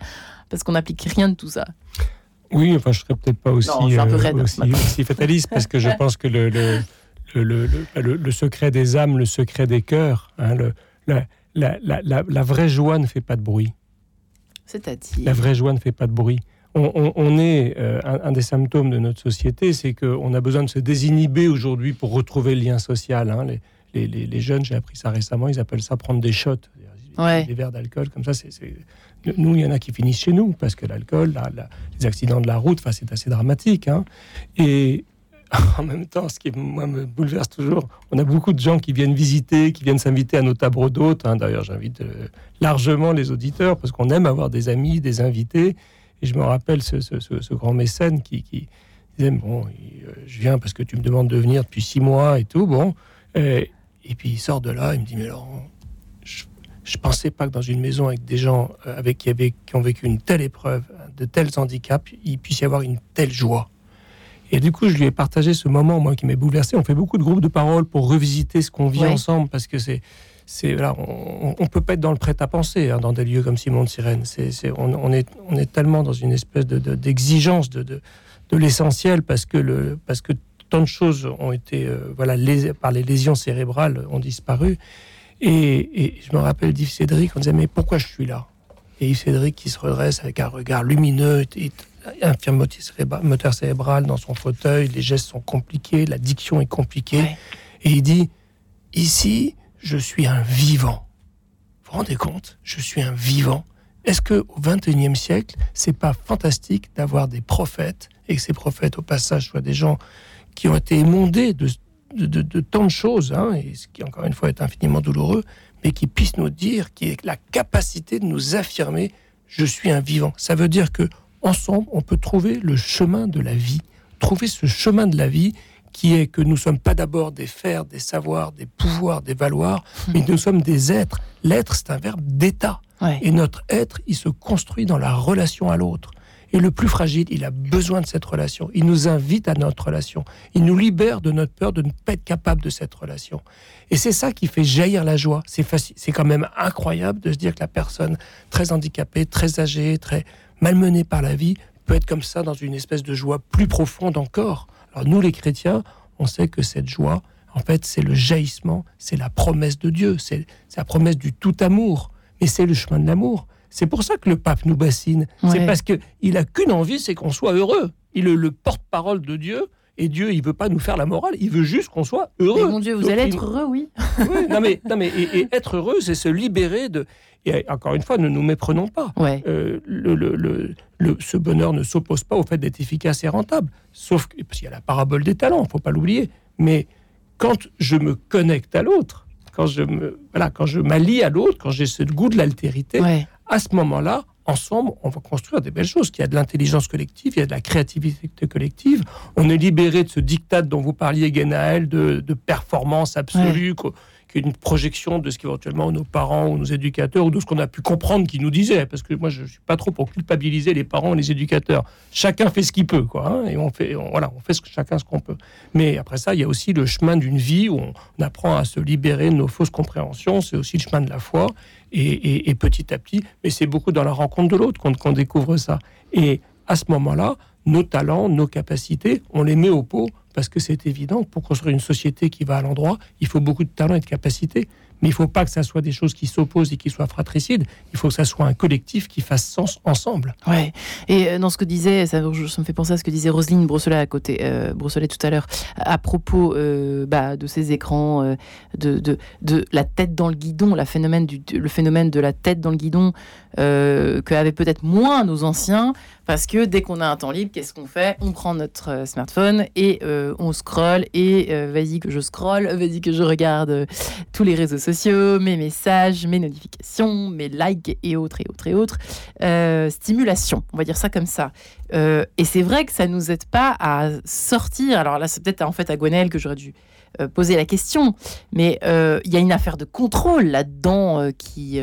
parce qu'on n'applique rien de tout ça. Oui, enfin, je serais peut-être pas aussi, euh, aussi, fataliste, parce que je pense que le, le, le, le, secret des âmes, le secret des cœurs, hein, la, la, la, la, vraie joie ne fait pas de bruit. C'est-à-dire? La vraie joie ne fait pas de bruit. On, on, est, euh, un, des symptômes de notre société, c'est qu'on a besoin de se désinhiber aujourd'hui pour retrouver le lien social. Hein. Les, les, jeunes, j'ai appris ça récemment, ils appellent ça prendre des shots. Des verres d'alcool, comme ça, c'est, nous, il y en a qui finissent chez nous, parce que l'alcool, les accidents de la route, c'est assez dramatique. Hein. Et en même temps, ce qui moi, me bouleverse toujours, on a beaucoup de gens qui viennent visiter, qui viennent s'inviter à nos tables d'hôtes. Hein. D'ailleurs, j'invite euh, largement les auditeurs, parce qu'on aime avoir des amis, des invités. Et je me rappelle ce, grand mécène qui, qui disait, bon, euh, je viens parce que tu me demandes de venir depuis six mois et tout. Bon, et puis il sort de là, il me dit, mais Laurent, je, ne pensais pas que dans une maison avec des gens euh, avec, qui, qui ont vécu une telle épreuve, de tels handicaps, il puisse y avoir une telle joie. Et du coup, je lui ai partagé ce moment, moi, qui m'est bouleversé. On fait beaucoup de groupes de parole pour revisiter ce qu'on vit ensemble, parce que c'est, c'est on, on peut pas être dans le prêt-à-penser hein, dans des lieux comme Simon de Sirène. C'est, on, est, on est tellement dans une espèce de, d'exigence de, de, de l'essentiel, parce que le, parce que tant de choses ont été, euh, voilà, par les lésions cérébrales, ont disparu. Et, je me rappelle d'Yves Cédric, on disait, mais pourquoi je suis là? Et Yves Cédric qui se redresse avec un regard lumineux, un moteur cérébral dans son fauteuil, les gestes sont compliqués, la diction est compliquée. Et il dit, ici, je suis un vivant. Vous vous rendez compte? Je suis un vivant. Est-ce que au XXIe siècle, c'est pas fantastique d'avoir des prophètes et que ces prophètes, au passage, soient des gens qui ont été émondés de, de, tant de choses, hein, et ce qui encore une fois est infiniment douloureux, mais qui puissent nous dire, qui est la capacité de nous affirmer, je suis un vivant. Ça veut dire que ensemble, on peut trouver le chemin de la vie, trouver ce chemin de la vie qui est que nous ne sommes pas d'abord des fers, des savoirs, des pouvoirs, des valoirs, mais nous sommes des êtres. L'être, c'est un verbe d'état. Et notre être, il se construit dans la relation à l'autre. Et le plus fragile, il a besoin de cette relation. Il nous invite à notre relation. Il nous libère de notre peur de ne pas être capable de cette relation. Et c'est ça qui fait jaillir la joie. C'est c'est quand même incroyable de se dire que la personne très handicapée, très âgée, très malmenée par la vie peut être comme ça dans une espèce de joie plus profonde encore. Alors nous, les chrétiens, on sait que cette joie, en fait, c'est le jaillissement, c'est la promesse de Dieu, c'est la promesse du tout amour. Mais c'est le chemin de l'amour. C'est pour ça que le pape nous bassine. C'est parce qu'il a qu'une envie, c'est qu'on soit heureux. Il est le porte-parole de Dieu. Et Dieu, il veut pas nous faire la morale, il veut juste qu'on soit heureux. mon Dieu, vous allez être heureux, oui. non mais, non mais et, être heureux, c'est se libérer de. Et encore une fois, ne nous méprenons pas. Euh, le, le, le, ce bonheur ne s'oppose pas au fait d'être efficace et rentable. Sauf qu'il y a la parabole des talents, faut pas l'oublier. Mais quand je me connecte à l'autre, quand je me voilà, quand je m'allie à l'autre, quand j'ai ce goût de l'altérité, à ce moment-là, ensemble, on va construire des belles choses. Il y a de l'intelligence collective, il y a de la créativité collective. On est libéré de ce diktat dont vous parliez, Genaël, de, de performance absolue, une projection de ce qu'éventuellement nos parents ou nos éducateurs ou de ce qu'on a pu comprendre qu'ils nous disaient. Parce que moi, je ne suis pas trop pour culpabiliser les parents et les éducateurs. Chacun fait ce qu'il peut, quoi. Hein, et on fait, voilà, on fait ce, chacun ce qu'on peut. Mais après ça, il y a aussi le chemin d'une vie où on apprend à se libérer de nos fausses compréhensions. C'est aussi le chemin de la foi. Et, petit à petit, mais c'est beaucoup dans la rencontre de l'autre qu'on découvre ça. Et à ce moment-là, nos talents, nos capacités, on les met au pot parce que c'est évident, pour construire une société qui va à l'endroit, il faut beaucoup de talents et de capacités. Mais il ne faut pas que ça soit des choses qui s'opposent et qui soient fratricides. Il faut que ça soit un collectif qui fasse sens ensemble. Ouais. Et euh, dans ce que disait, ça, me fait penser à ce que disait Roselyne Brosselet à côté, euh, Brosselet tout à l'heure, à propos euh, bah, de ces écrans, de, de, de, la tête dans le guidon, la phénomène du, le phénomène de la tête dans le guidon qu'avaient peut-être moins nos anciens. Parce que dès qu'on a un temps libre, qu'est-ce qu'on fait? On prend notre smartphone et on scrolle. Et vas-y que je scrolle, vas-y que je regarde tous les réseaux mes messages, mes notifications, mes likes et autres et autres et autres. Euh, stimulation, on va dire ça comme ça. Euh, et c'est vrai que ça nous aide pas à sortir. Alors là, c'est peut-être en fait à Gwenelle que j'aurais dû euh, poser la question, mais il y a une affaire de contrôle là-dedans qui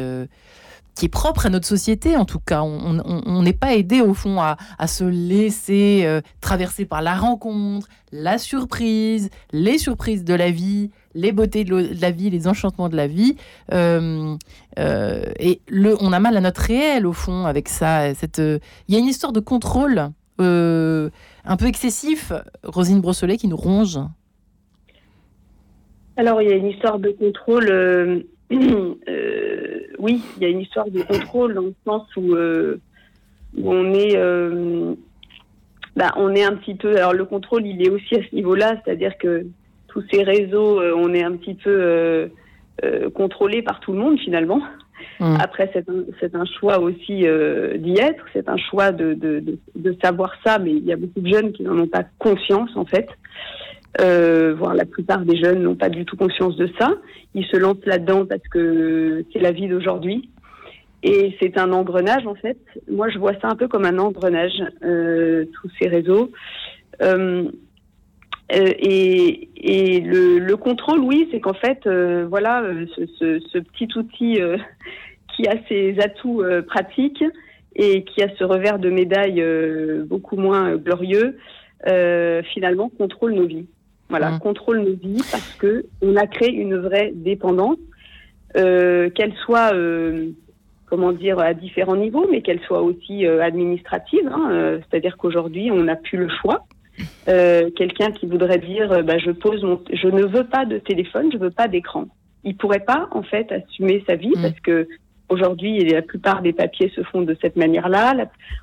qui est propre à notre société en tout cas. On n'est pas aidé au fond à, se laisser traverser par la rencontre, la surprise, les surprises de la vie, les beautés de, la vie, les enchantements de la vie. Euh, euh, et le, on a mal à notre réel, au fond, avec ça. Euh, il y a une histoire de contrôle un peu excessif, Rosine Brosselet, qui nous ronge. Alors, il y a une histoire de contrôle. oui, il y a une histoire de contrôle dans le sens où, on est. Bah, on est un petit peu. Alors, le contrôle, il est aussi à ce niveau-là, c'est-à-dire que tous ces réseaux, euh, on est un petit peu euh, euh, contrôlé par tout le monde finalement. Mmh. Après, c'est un, choix aussi d'y être, c'est un choix de, savoir ça, mais il y a beaucoup de jeunes qui n'en ont pas conscience en fait. voire la plupart des jeunes n'ont pas du tout conscience de ça. Ils se lancent là-dedans parce que c'est la vie d'aujourd'hui. Et c'est un engrenage en fait. Moi, je vois ça un peu comme un engrenage, tous ces réseaux. Euh, et, et le, le, contrôle, oui, c'est qu'en fait, euh, voilà, euh, ce, ce, ce, petit outil qui a ses atouts pratiques et qui a ce revers de médaille beaucoup moins glorieux, finalement contrôle nos vies. Voilà, mmh. contrôle nos vies parce que on a créé une vraie dépendance, qu'elle soit comment dire, à différents niveaux, mais qu'elle soit aussi administrative. Hein, C'est-à-dire qu'aujourd'hui, on n'a plus le choix. Euh, quelqu'un qui voudrait dire euh, bah, je pose mon je ne veux pas de téléphone, je veux pas d'écran. Il pourrait pas en fait assumer sa vie mm. parce que aujourd'hui la plupart des papiers se font de cette manière-là.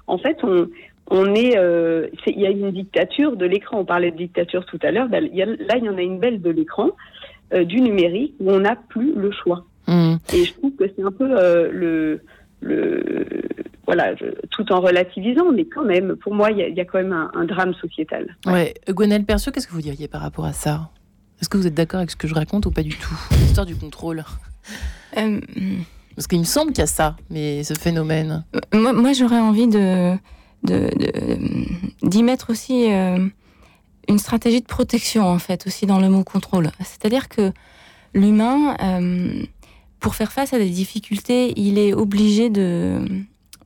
En fait, on on est, euh, il y a une dictature de l'écran. On parlait de dictature tout à l'heure. Bah, là, il y en a une belle de l'écran, du numérique, où on n'a plus le choix. Mm. Et je trouve que c'est un peu le le voilà, tout en relativisant, mais quand même, pour moi, il y, a quand même un, drame sociétal. Ouais. Gwenelle Percieux, qu'est-ce que vous diriez par rapport à ça? Est-ce que vous êtes d'accord avec ce que je raconte ou pas du tout? L'histoire du contrôle. Euh, Parce qu'il me semble qu'il y a ça, mais ce phénomène. Euh, moi, j'aurais envie de d'y mettre aussi euh, une stratégie de protection, en fait, aussi dans le mot contrôle. C'est-à-dire que l'humain pour faire face à des difficultés, il est obligé de,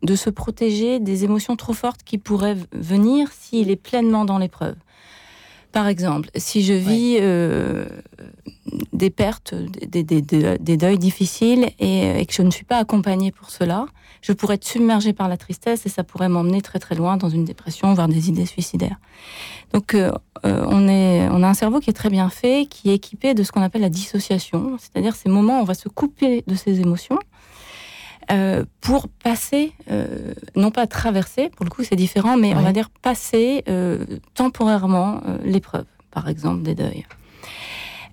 de se protéger des émotions trop fortes qui pourraient venir s'il est pleinement dans l'épreuve. Par exemple, si je vis euh, des pertes, des, des, des, deuils difficiles et, et, que je ne suis pas accompagnée pour cela, je pourrais être submergée par la tristesse et ça pourrait m'emmener très très loin dans une dépression, voire des idées suicidaires. Donc euh, euh, on, est, on a un cerveau qui est très bien fait, qui est équipé de ce qu'on appelle la dissociation, c'est-à-dire ces moments où on va se couper de ses émotions euh, pour passer, euh, non pas traverser, pour le coup c'est différent, mais on va dire passer euh, temporairement l'épreuve, par exemple des deuils.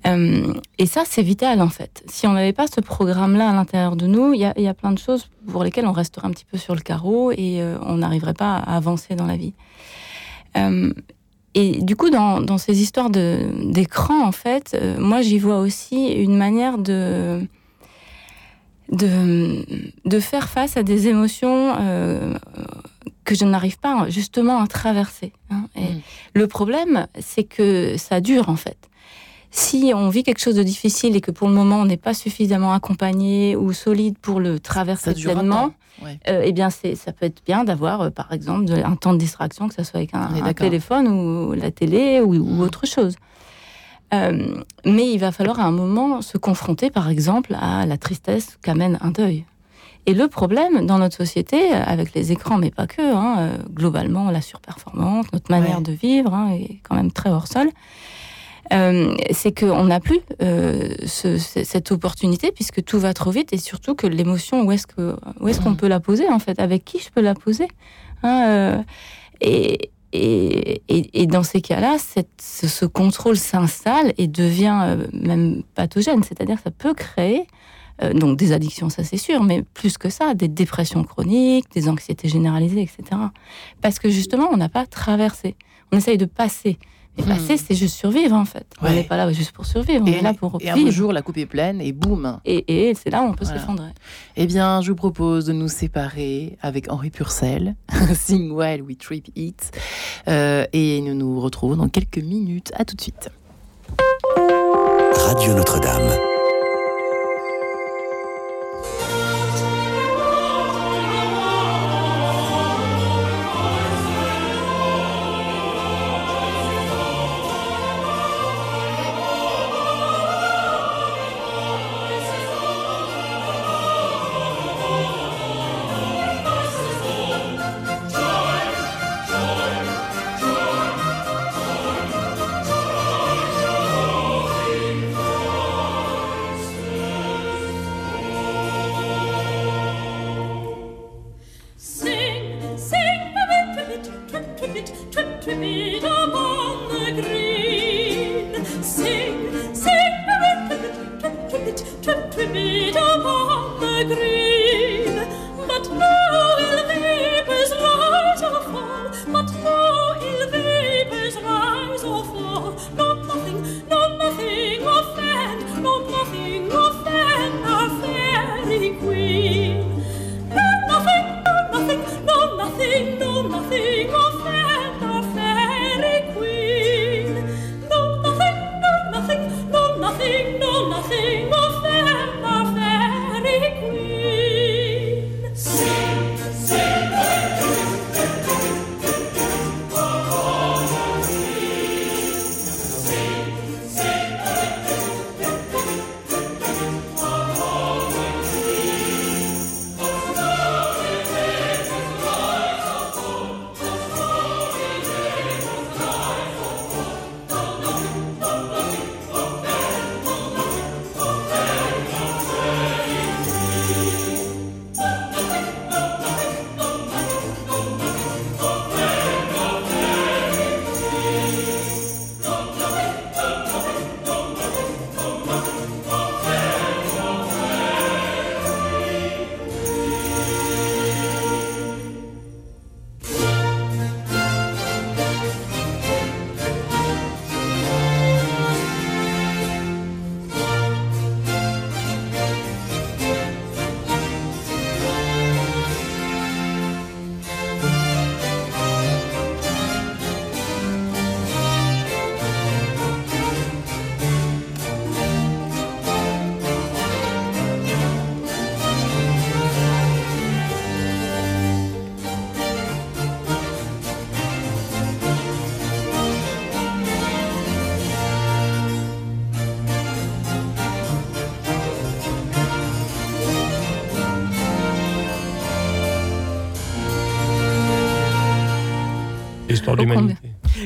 et ça, c'est vital en fait. Si on n'avait pas ce programme-là à l'intérieur de nous, il y, y, a plein de choses pour lesquelles on resterait un petit peu sur le carreau et on n'arriverait pas à avancer dans la vie. et du coup, dans, dans ces histoires d'écran, en fait, moi j'y vois aussi une manière de de, de faire face à des émotions euh, que je n'arrive pas justement à traverser. Hein. Et mm. Le problème, c'est que ça dure en fait. si on vit quelque chose de difficile et que pour le moment on n'est pas suffisamment accompagné ou solide pour le traverser pleinement, euh, eh bien ça peut être bien d'avoir, euh, par exemple, un temps de distraction, que ce soit avec un, téléphone ou la télé ou, mmh. autre chose. Euh, mais il va falloir à un moment se confronter, par exemple, à la tristesse qu'amène un deuil. Et le problème dans notre société, avec les écrans, mais pas que, hein, globalement, la surperformance, notre manière de vivre hein, est quand même très hors sol. Euh, c'est qu'on n'a plus euh, cette opportunité puisque tout va trop vite et surtout que l'émotion, où est-ce que où est-ce qu'on peut la poser en fait? Avec qui je peux la poser? Hein, euh, et, et, dans ces cas-là, ce, contrôle s'installe et devient même pathogène, c'est-à-dire ça peut créer donc des addictions, ça c'est sûr, mais plus que ça, des dépressions chroniques, des anxiétés généralisées, etc. Parce que justement, on n'a pas traversé. On essaye de passer. Et passer, hmm. c'est juste survivre en fait. On n'est pas là juste pour survivre, on est là pour et un jour, la coupe est pleine et boum. Et, et c'est là où on peut s'effondrer. Eh bien, je vous propose de nous séparer avec Henri Purcell, Sing Well We Trip It. Euh, et nous nous retrouvons dans quelques minutes. À tout de suite. Radio Notre-Dame.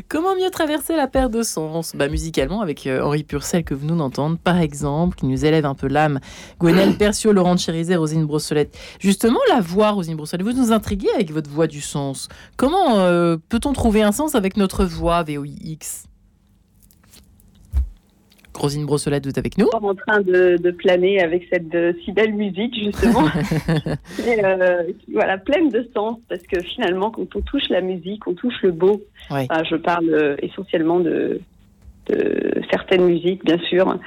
Comment mieux traverser la perte de sens? Bah, Musicalement, avec euh, Henri Purcell, que vous nous entendez, par exemple, qui nous élève un peu l'âme. Gwenel Percio, Laurent Chérizet, Rosine Brossolette. Justement, la voix, Rosine Brossolette, vous nous intriguez avec votre voix du sens. Comment euh, peut-on trouver un sens avec notre voix VOIX Rosine Brossolette, vous êtes avec nous En train de, planer avec cette si belle musique, justement. Euh, voilà, pleine de sens, parce que finalement, quand on touche la musique, on touche le beau. je parle euh, essentiellement de, certaines musiques, bien sûr.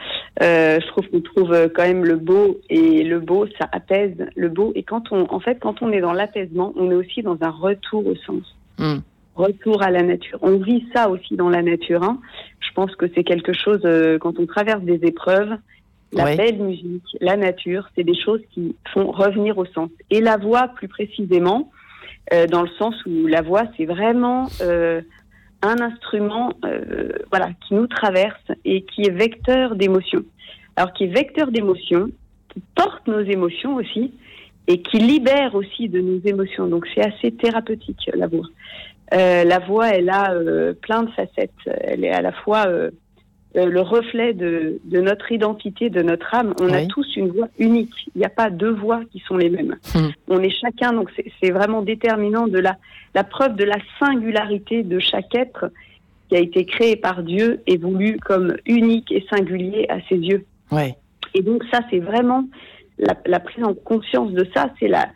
Euh, je trouve qu'on trouve quand même le beau, et le beau, ça apaise le beau. Et quand on, en fait, quand on est dans l'apaisement, on est aussi dans un retour au sens. Hmm retour à la nature. On vit ça aussi dans la nature. Hein. Je pense que c'est quelque chose, euh, quand on traverse des épreuves, la belle musique, la nature, c'est des choses qui font revenir au sens. Et la voix, plus précisément, euh, dans le sens où la voix, c'est vraiment euh, un instrument voilà, qui nous traverse et qui est vecteur d'émotions. Alors, qui est vecteur d'émotions, qui porte nos émotions aussi, et qui libère aussi de nos émotions. Donc, c'est assez thérapeutique, la voix. La voix, elle a plein de facettes. Elle est à la fois euh, le reflet de, notre identité, de notre âme. On a tous une voix unique. Il n'y a pas deux voix qui sont les mêmes. Hmm. On est chacun, donc c'est vraiment déterminant de la, la preuve de la singularité de chaque être qui a été créé par Dieu et voulu comme unique et singulier à ses yeux. Et donc ça, c'est vraiment la, prise en conscience de ça, c'est la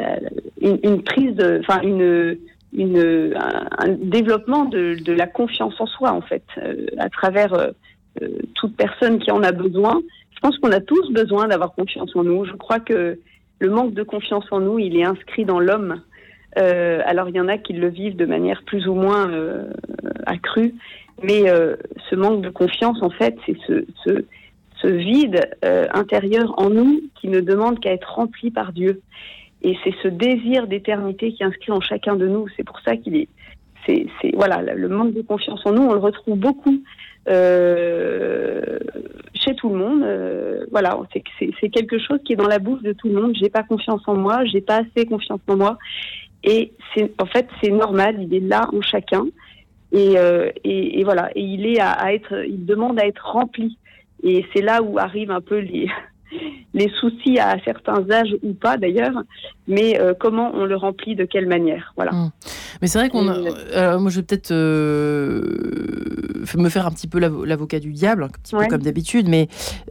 euh, une, prise, enfin une un, développement de, la confiance en soi, en fait, euh, à travers euh, euh, toute personne qui en a besoin. Je pense qu'on a tous besoin d'avoir confiance en nous. Je crois que le manque de confiance en nous, il est inscrit dans l'homme. alors il y en a qui le vivent de manière plus ou moins accrue, mais ce manque de confiance, en fait, c'est ce, ce, ce vide intérieur en nous qui ne demande qu'à être rempli par Dieu. Et c'est ce désir d'éternité qui est inscrit en chacun de nous. C'est pour ça qu'il est, c'est, voilà, le manque de confiance en nous, on le retrouve beaucoup euh, chez tout le monde. Euh, voilà, c'est, c'est, quelque chose qui est dans la bouche de tout le monde. J'ai pas confiance en moi, j'ai pas assez confiance en moi. Et c'est, en fait, c'est normal. Il est là en chacun. Et, euh, et, et, voilà. Et il est à, à, être, il demande à être rempli. Et c'est là où arrivent un peu les, les soucis à certains âges ou pas d'ailleurs, mais euh, comment on le remplit, de quelle manière. Voilà. Hum. Mais c'est vrai qu'on. Euh, moi, je vais peut-être euh, me faire un petit peu l'avocat du diable, un petit peu comme d'habitude, mais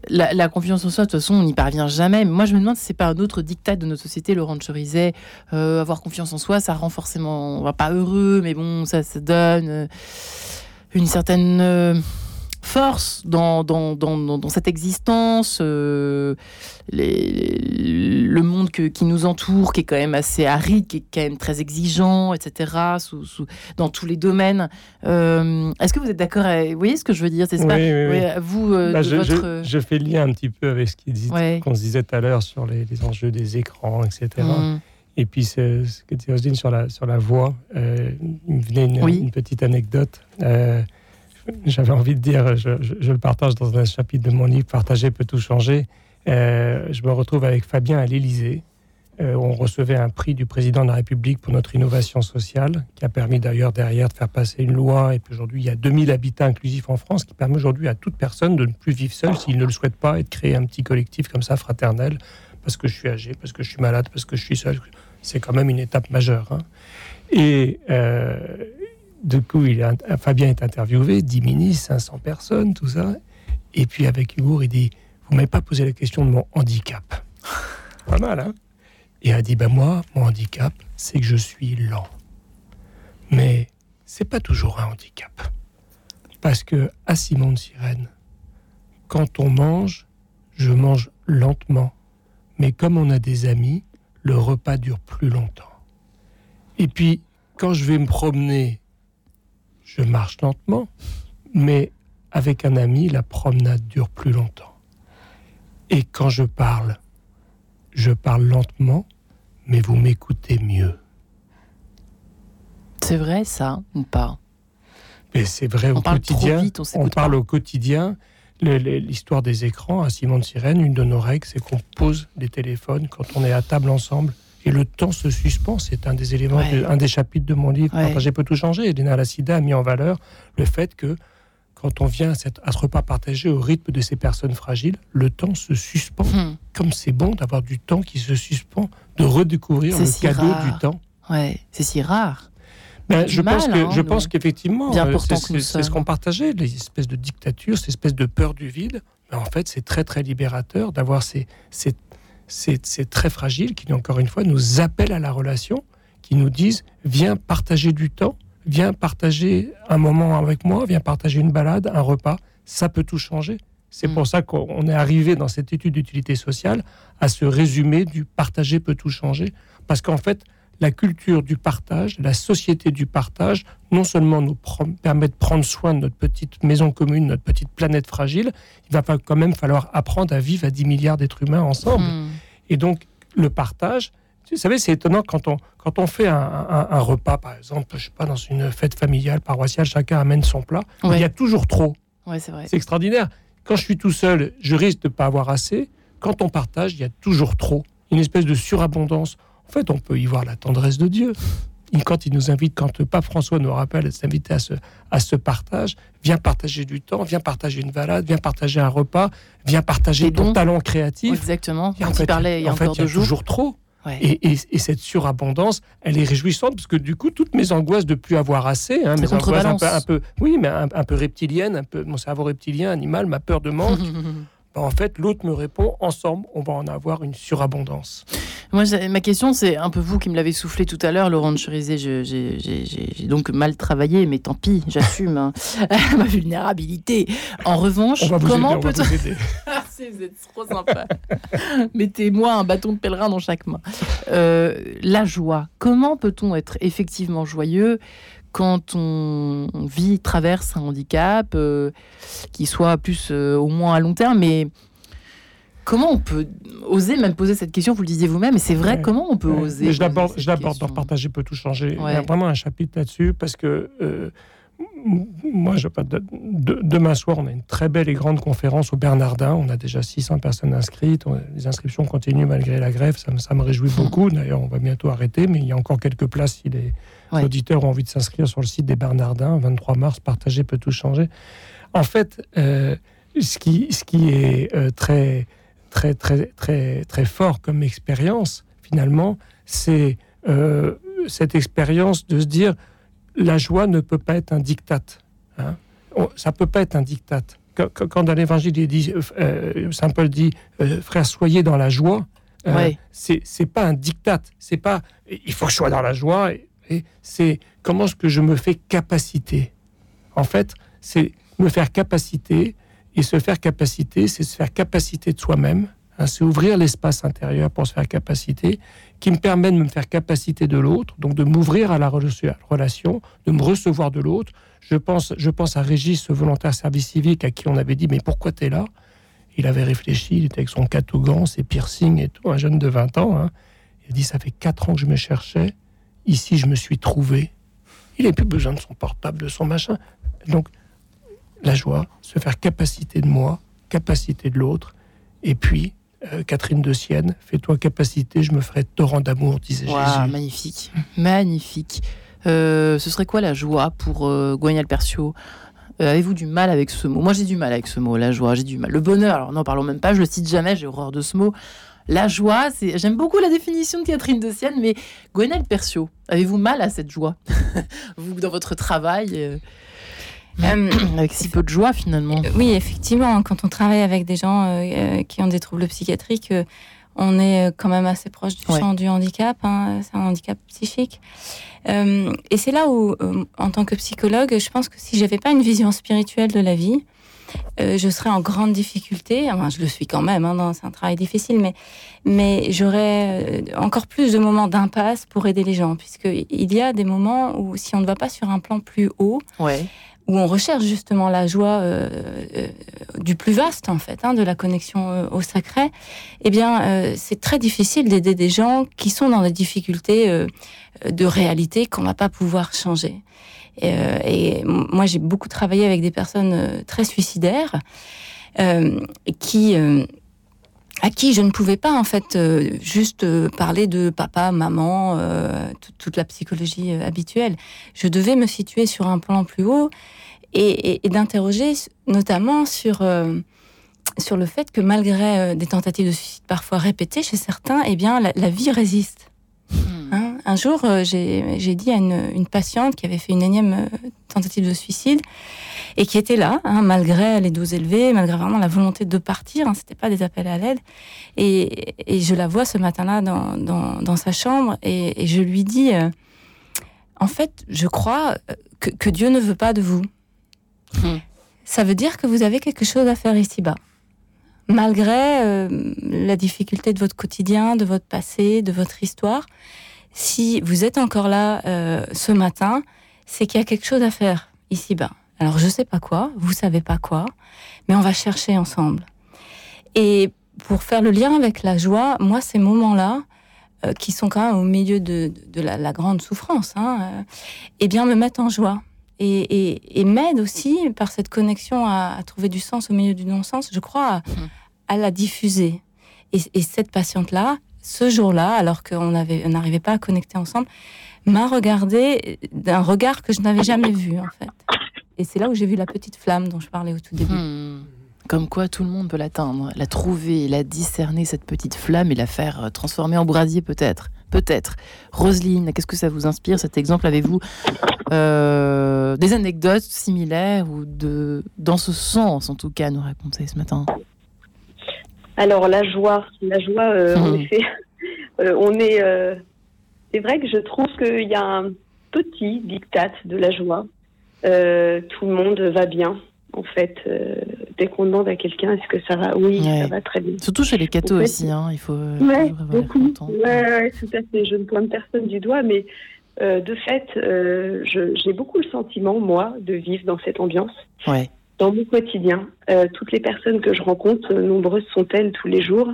la, confiance en soi, de toute façon, on n'y parvient jamais. Moi, je me demande si c'est pas un autre dictat de notre société. Laurent Cherizet, avoir confiance en soi, ça rend forcément, on va pas heureux, mais bon, ça, ça donne une certaine force dans, dans, dans, dans cette existence, euh, les, le monde que, qui nous entoure, qui est quand même assez aride, qui est quand même très exigeant, etc., sous, sous, dans tous les domaines. Euh, est-ce que vous êtes d'accord Vous voyez ce que je veux dire oui, oui, oui. Vous, euh, bah, je, votre... je, fais le lien un petit peu avec ce qu'on se disait tout à l'heure sur les, les, enjeux des écrans, etc. Mmh. Et puis, ce, ce que tu dit sur la, sur la voix, il me venait une, une petite anecdote j'avais envie de dire, je, le partage dans un chapitre de mon livre, Partager peut tout changer. Euh, je me retrouve avec Fabien à l'Élysée. Euh, on recevait un prix du président de la République pour notre innovation sociale, qui a permis d'ailleurs derrière de faire passer une loi. Et puis aujourd'hui, il y a 2000 habitants inclusifs en France, qui permet aujourd'hui à toute personne de ne plus vivre seul s'il ne le souhaite pas et de créer un petit collectif comme ça, fraternel, parce que je suis âgé, parce que je suis malade, parce que je suis seul. C'est quand même une étape majeure. Hein. Et, euh, du coup, Fabien est interviewé, 10 ministres, 500 personnes, tout ça. Et puis avec humour, il dit Vous m'avez pas posé la question de mon handicap. pas mal, hein Et a dit Ben moi, mon handicap, c'est que je suis lent. Mais c'est pas toujours un handicap. Parce que à Simon de Sirène, quand on mange, je mange lentement. Mais comme on a des amis, le repas dure plus longtemps. Et puis, quand je vais me promener je marche lentement, mais avec un ami, la promenade dure plus longtemps. Et quand je parle, je parle lentement, mais vous m'écoutez mieux. C'est vrai ça ou pas? Mais c'est vrai au quotidien. on, parle au quotidien. L'histoire des écrans à Simon de Sirène, une de nos règles, c'est qu'on pose les téléphones quand on est à table ensemble et le temps se suspend. C'est un des éléments, un des chapitres de mon livre. Ouais. Partager peut tout changer. Elena Lassida a mis en valeur le fait que quand on vient à, ce repas partagé au rythme de ces personnes fragiles, le temps se suspend. Hmm. Comme c'est bon d'avoir du temps qui se suspend, de redécouvrir le cadeau du temps. Ouais, c'est si rare. Ben, je, pense que, je pense qu'effectivement, euh, c'est ce qu'on partageait, les espèces de dictatures, ces espèces de peur du vide. Mais en fait, c'est très très libérateur d'avoir ces, ces, c'est très fragile, qui encore une fois nous appellent à la relation, qui nous disent viens partager du temps, viens partager un moment avec moi, viens partager une balade, un repas, ça peut tout changer. C'est mm. pour ça qu'on est arrivé dans cette étude d'utilité sociale à ce résumé du partager peut tout changer. Parce qu'en fait, la culture du partage, la société du partage, non seulement nous permet de prendre soin de notre petite maison commune, notre petite planète fragile, il va quand même falloir apprendre à vivre à 10 milliards d'êtres humains ensemble. Hmm. Et donc, le partage, vous savez, c'est étonnant quand on, quand on fait un, repas, par exemple, je sais pas, dans une fête familiale, paroissiale, chacun amène son plat, il y a toujours trop. c'est extraordinaire. Quand je suis tout seul, je risque de ne pas avoir assez. Quand on partage, il y a toujours trop. Une espèce de surabondance. En fait, on peut y voir la tendresse de Dieu. quand il nous invite, quand le pape François nous rappelle de s'inviter à ce, à ce partage, viens partager du temps, viens partager une balade, viens partager un repas, viens partager ton talent créatif. Exactement. en fait, parlait il y a encore deux jours. toujours trop. Et, cette surabondance, elle est réjouissante parce que du coup, toutes mes angoisses de plus avoir assez, hein, mes angoisses un peu, oui, mais un, peu reptiliennes, un peu mon cerveau reptilien, animal, ma peur de manque. Ben, en fait, l'autre me répond ensemble, on va en avoir une surabondance. Moi, ma question, c'est un peu vous qui me l'avez soufflé tout à l'heure, Laurent de Cherizé. J'ai donc mal travaillé, mais tant pis, j'assume hein. ma vulnérabilité. En revanche, comment peut-on. vous êtes trop sympa. Mettez-moi un bâton de pèlerin dans chaque main. Euh, la joie. Comment peut-on être effectivement joyeux quand on vit, traverse un handicap, euh, qui soit plus euh, au moins à long terme, mais comment on peut oser même poser cette question Vous le disiez vous-même, et c'est vrai, comment on peut oser Je l'aborde dans Partager peut tout changer. Il y a vraiment un chapitre là-dessus, parce que euh, moi, je, de, demain soir, on a une très belle et grande conférence au Bernardin. On a déjà 600 personnes inscrites. les inscriptions continuent malgré la grève. Ça, ça me réjouit beaucoup. D'ailleurs, on va bientôt arrêter, mais il y a encore quelques places si les, auditeurs ont envie de s'inscrire sur le site des Bernardins, 23 mars, partager peut tout changer. En fait, euh, ce, qui, ce qui est euh, très, très, très, très, très fort comme expérience, finalement, c'est euh, cette expérience de se dire la joie ne peut pas être un diktat. Hein. Ça peut pas être un diktat. Quand, dans l'Évangile, dit, Saint Paul dit, frère, soyez dans la joie. Ouais. C'est pas un diktat. C'est pas, il faut que je sois dans la joie c'est comment est-ce que je me fais capacité. En fait, c'est me faire capacité, et se faire capacité, c'est se faire capacité de soi-même, hein, c'est ouvrir l'espace intérieur pour se faire capacité, qui me permet de me faire capacité de l'autre, donc de m'ouvrir à la relation, de me recevoir de l'autre. Je pense, je pense à Régis, ce volontaire service civique, à qui on avait dit Mais pourquoi tu es là? Il avait réfléchi, il était avec son catougan, ses piercings et tout, un jeune de 20 ans. Hein. Il a dit Ça fait 4 ans que je me cherchais, Ici, je me suis trouvé. Il n'a plus besoin de son portable, de son machin. Donc, la joie, se faire capacité de moi, capacité de l'autre. Et puis, euh, Catherine de Sienne, fais-toi capacité, je me ferai torrent d'amour, disait Jésus. Magnifique, magnifique. Euh, ce serait quoi la joie pour euh, Percio euh, Avez-vous du mal avec ce mot? Moi, j'ai du mal avec ce mot, la joie, j'ai du mal. Le bonheur, alors n'en parlons même pas, je le cite jamais, j'ai horreur de ce mot. La joie, c'est. J'aime beaucoup la définition de Catherine de Sienne, mais Gwenelle Percio, avez-vous mal à cette joie? Vous, dans votre travail euh, euh, avec si peu de joie finalement. Euh, oui, effectivement, quand on travaille avec des gens qui ont des troubles psychiatriques, on est quand même assez proche du champ du handicap. Hein, c'est un handicap psychique. et c'est là où, en tant que psychologue, je pense que si j'avais pas une vision spirituelle de la vie, euh, je serais en grande difficulté. Enfin, je le suis quand même, hein, c'est un travail difficile, mais, mais j'aurais euh, encore plus de moments d'impasse pour aider les gens, puisqu'il y a des moments où si on ne va pas sur un plan plus haut, où on recherche justement la joie euh, du plus vaste, en fait, hein, de la connexion au sacré, eh bien, c'est très difficile d'aider des gens qui sont dans des difficultés de réalité qu'on va pas pouvoir changer. Euh, et, moi, j'ai beaucoup travaillé avec des personnes euh, très suicidaires euh, qui à qui je ne pouvais pas en fait juste parler de papa, maman, toute la psychologie habituelle. Je devais me situer sur un plan plus haut et, d'interroger notamment sur sur le fait que malgré des tentatives de suicide parfois répétées chez certains, eh bien la vie résiste. Un jour, euh, j'ai dit à une, patiente qui avait fait une énième euh, tentative de suicide et qui était là, hein, malgré les doses élevées, malgré vraiment la volonté de partir, hein, c'était pas des appels à l'aide. Et, je la vois ce matin-là dans, sa chambre et, je lui dis, euh, en fait, je crois que, Dieu ne veut pas de vous. Hmm. Ça veut dire que vous avez quelque chose à faire ici-bas malgré euh, la difficulté de votre quotidien, de votre passé, de votre histoire. Si vous êtes encore là euh, ce matin, c'est qu'il y a quelque chose à faire ici-bas. Alors je sais pas quoi, vous savez pas quoi, mais on va chercher ensemble. Et pour faire le lien avec la joie, moi ces moments-là, euh, qui sont quand même au milieu de, la, grande souffrance, hein, euh, eh bien me mettent en joie et, et, m'aident aussi par cette connexion à, trouver du sens au milieu du non-sens. Je crois à, la diffuser. Et, et cette patiente-là, ce jour-là, alors qu'on n'arrivait pas à connecter ensemble, m'a regardé d'un regard que je n'avais jamais vu en fait. Et c'est là où j'ai vu la petite flamme dont je parlais au tout début. Hmm. Comme quoi tout le monde peut l'atteindre, la trouver, la discerner, cette petite flamme et la faire euh, transformer en brasier peut-être. Peut-être. Roselyne, qu'est-ce que ça vous inspire cet exemple? Avez-vous euh, des anecdotes similaires ou de, dans ce sens en tout cas à nous raconter ce matin? Alors la joie, la joie euh, en hmm. effet, on est... c'est vrai que je trouve qu'il y a un petit diktat de la joie. tout le monde va bien en fait, euh, dès qu'on demande à quelqu'un est-ce que ça va, oui, ça va très bien. Surtout chez les cathos aussi, hein, il faut. Euh, ouais, beaucoup. Ouais, tout à fait. Je ne pointe personne du doigt, mais euh, de fait, j'ai beaucoup le sentiment, moi, de vivre dans cette ambiance. Ouais. Dans mon quotidien, toutes les personnes que je rencontre, nombreuses sont-elles tous les jours.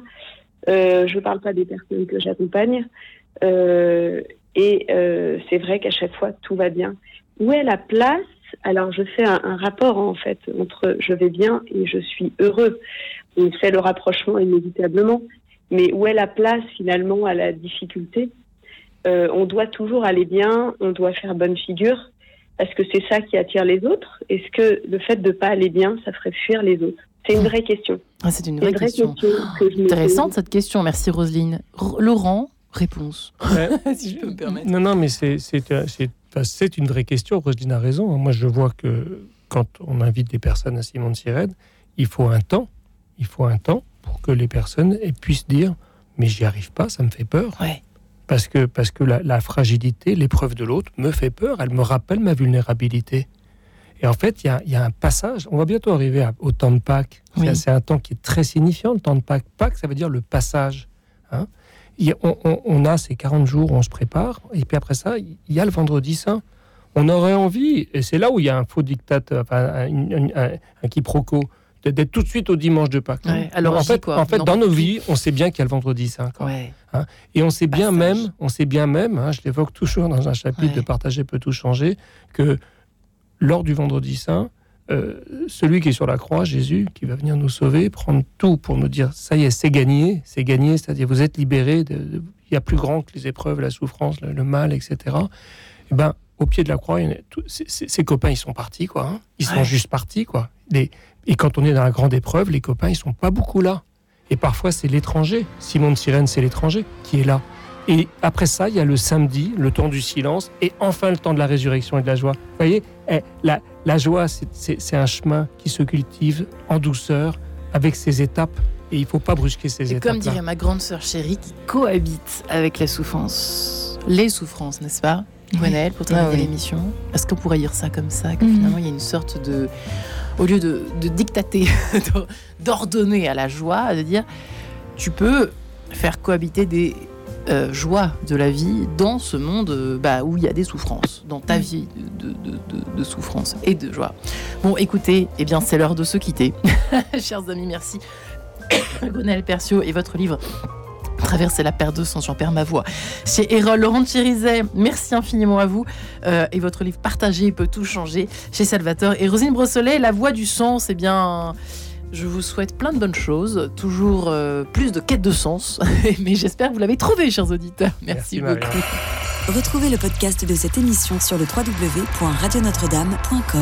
je ne parle pas des personnes que j'accompagne. et c'est vrai qu'à chaque fois, tout va bien. Où est la place? Alors je fais un, rapport en fait entre je vais bien et je suis heureux. On fait le rapprochement inévitablement, mais où est la place finalement à la difficulté? Euh, On doit toujours aller bien, on doit faire bonne figure, parce que c'est ça qui attire les autres? Est-ce que le fait de ne pas aller bien, ça ferait fuir les autres? C'est une vraie question. Ah, c'est une vraie, question. Intéressante cette question. Merci Roselyne. Laurent, réponse. si je peux me permettre. Non, non, mais c'est c'est une vraie question. Roselyne a raison. Moi, je vois que quand on invite des personnes à Simon de Sirène, il faut un temps. Il faut un temps pour que les personnes puissent dire Mais j'y arrive pas, ça me fait peur. Parce que, parce que la, fragilité, l'épreuve de l'autre me fait peur. Elle me rappelle ma vulnérabilité. Et en fait, il y, a, un passage. On va bientôt arriver au temps de Pâques. C'est un temps qui est très signifiant, le temps de Pâques. Pâques, ça veut dire le passage. Hein on, a ces 40 jours où on se prépare, et puis après ça, il y a le vendredi saint. On aurait envie, et c'est là où il y a un faux dictat, enfin, un, quiproquo, d'être tout de suite au dimanche de Pâques. alors en fait, en fait dans nos vies, on sait bien qu'il y a le vendredi saint. Hein. et on sait bien même, on sait bien même, hein, je l'évoque toujours dans un chapitre de Partager peut tout changer, que lors du vendredi saint, euh, celui qui est sur la croix, Jésus, qui va venir nous sauver, prendre tout pour nous dire ça y est, c'est gagné, c'est gagné, c'est-à-dire vous êtes libérés, il y a plus grand que les épreuves, la souffrance, le, mal, etc. Et eh ben, au pied de la croix, ses copains, ils sont partis, quoi. Hein. Ils sont juste partis, quoi. Et quand on est dans la grande épreuve, les copains, ils sont pas beaucoup là. Et parfois, c'est l'étranger. Simon de Sirène, c'est l'étranger qui est là. Et après ça, il y a le samedi, le temps du silence, et enfin le temps de la résurrection et de la joie. Vous voyez, eh, la, la joie, c'est un chemin qui se cultive en douceur, avec ses étapes, et il ne faut pas brusquer ces étapes. Comme dirait ma grande sœur chérie, qui cohabite avec la souffrance. Les souffrances, n'est-ce pas Gwenaëlle, pour terminer ah l'émission. Est-ce qu'on pourrait dire ça comme ça, que mhm. finalement il y a une sorte de... Au lieu de, de dictater, d'ordonner à la joie, de dire, tu peux faire cohabiter des euh, joie de la vie dans ce monde euh, bah, où il y a des souffrances, dans ta mm. vie de, de, souffrance et de joie. Bon, écoutez, eh bien, c'est l'heure de se quitter. Chers amis, merci. Gonel Percio et votre livre Traverser la perte de sens, j'en perds ma voix. Chez Erol Laurent Chirizet, merci infiniment à vous. Euh, et votre livre Partager peut tout changer chez Salvatore. Et Rosine Brossolet, La voix du sens, eh bien. Je vous souhaite plein de bonnes choses, toujours euh, plus de quête de sens, mais j'espère que vous l'avez trouvé, chers auditeurs. Merci, beaucoup. Retrouvez le podcast de cette émission sur le www.radionotre-dame.com.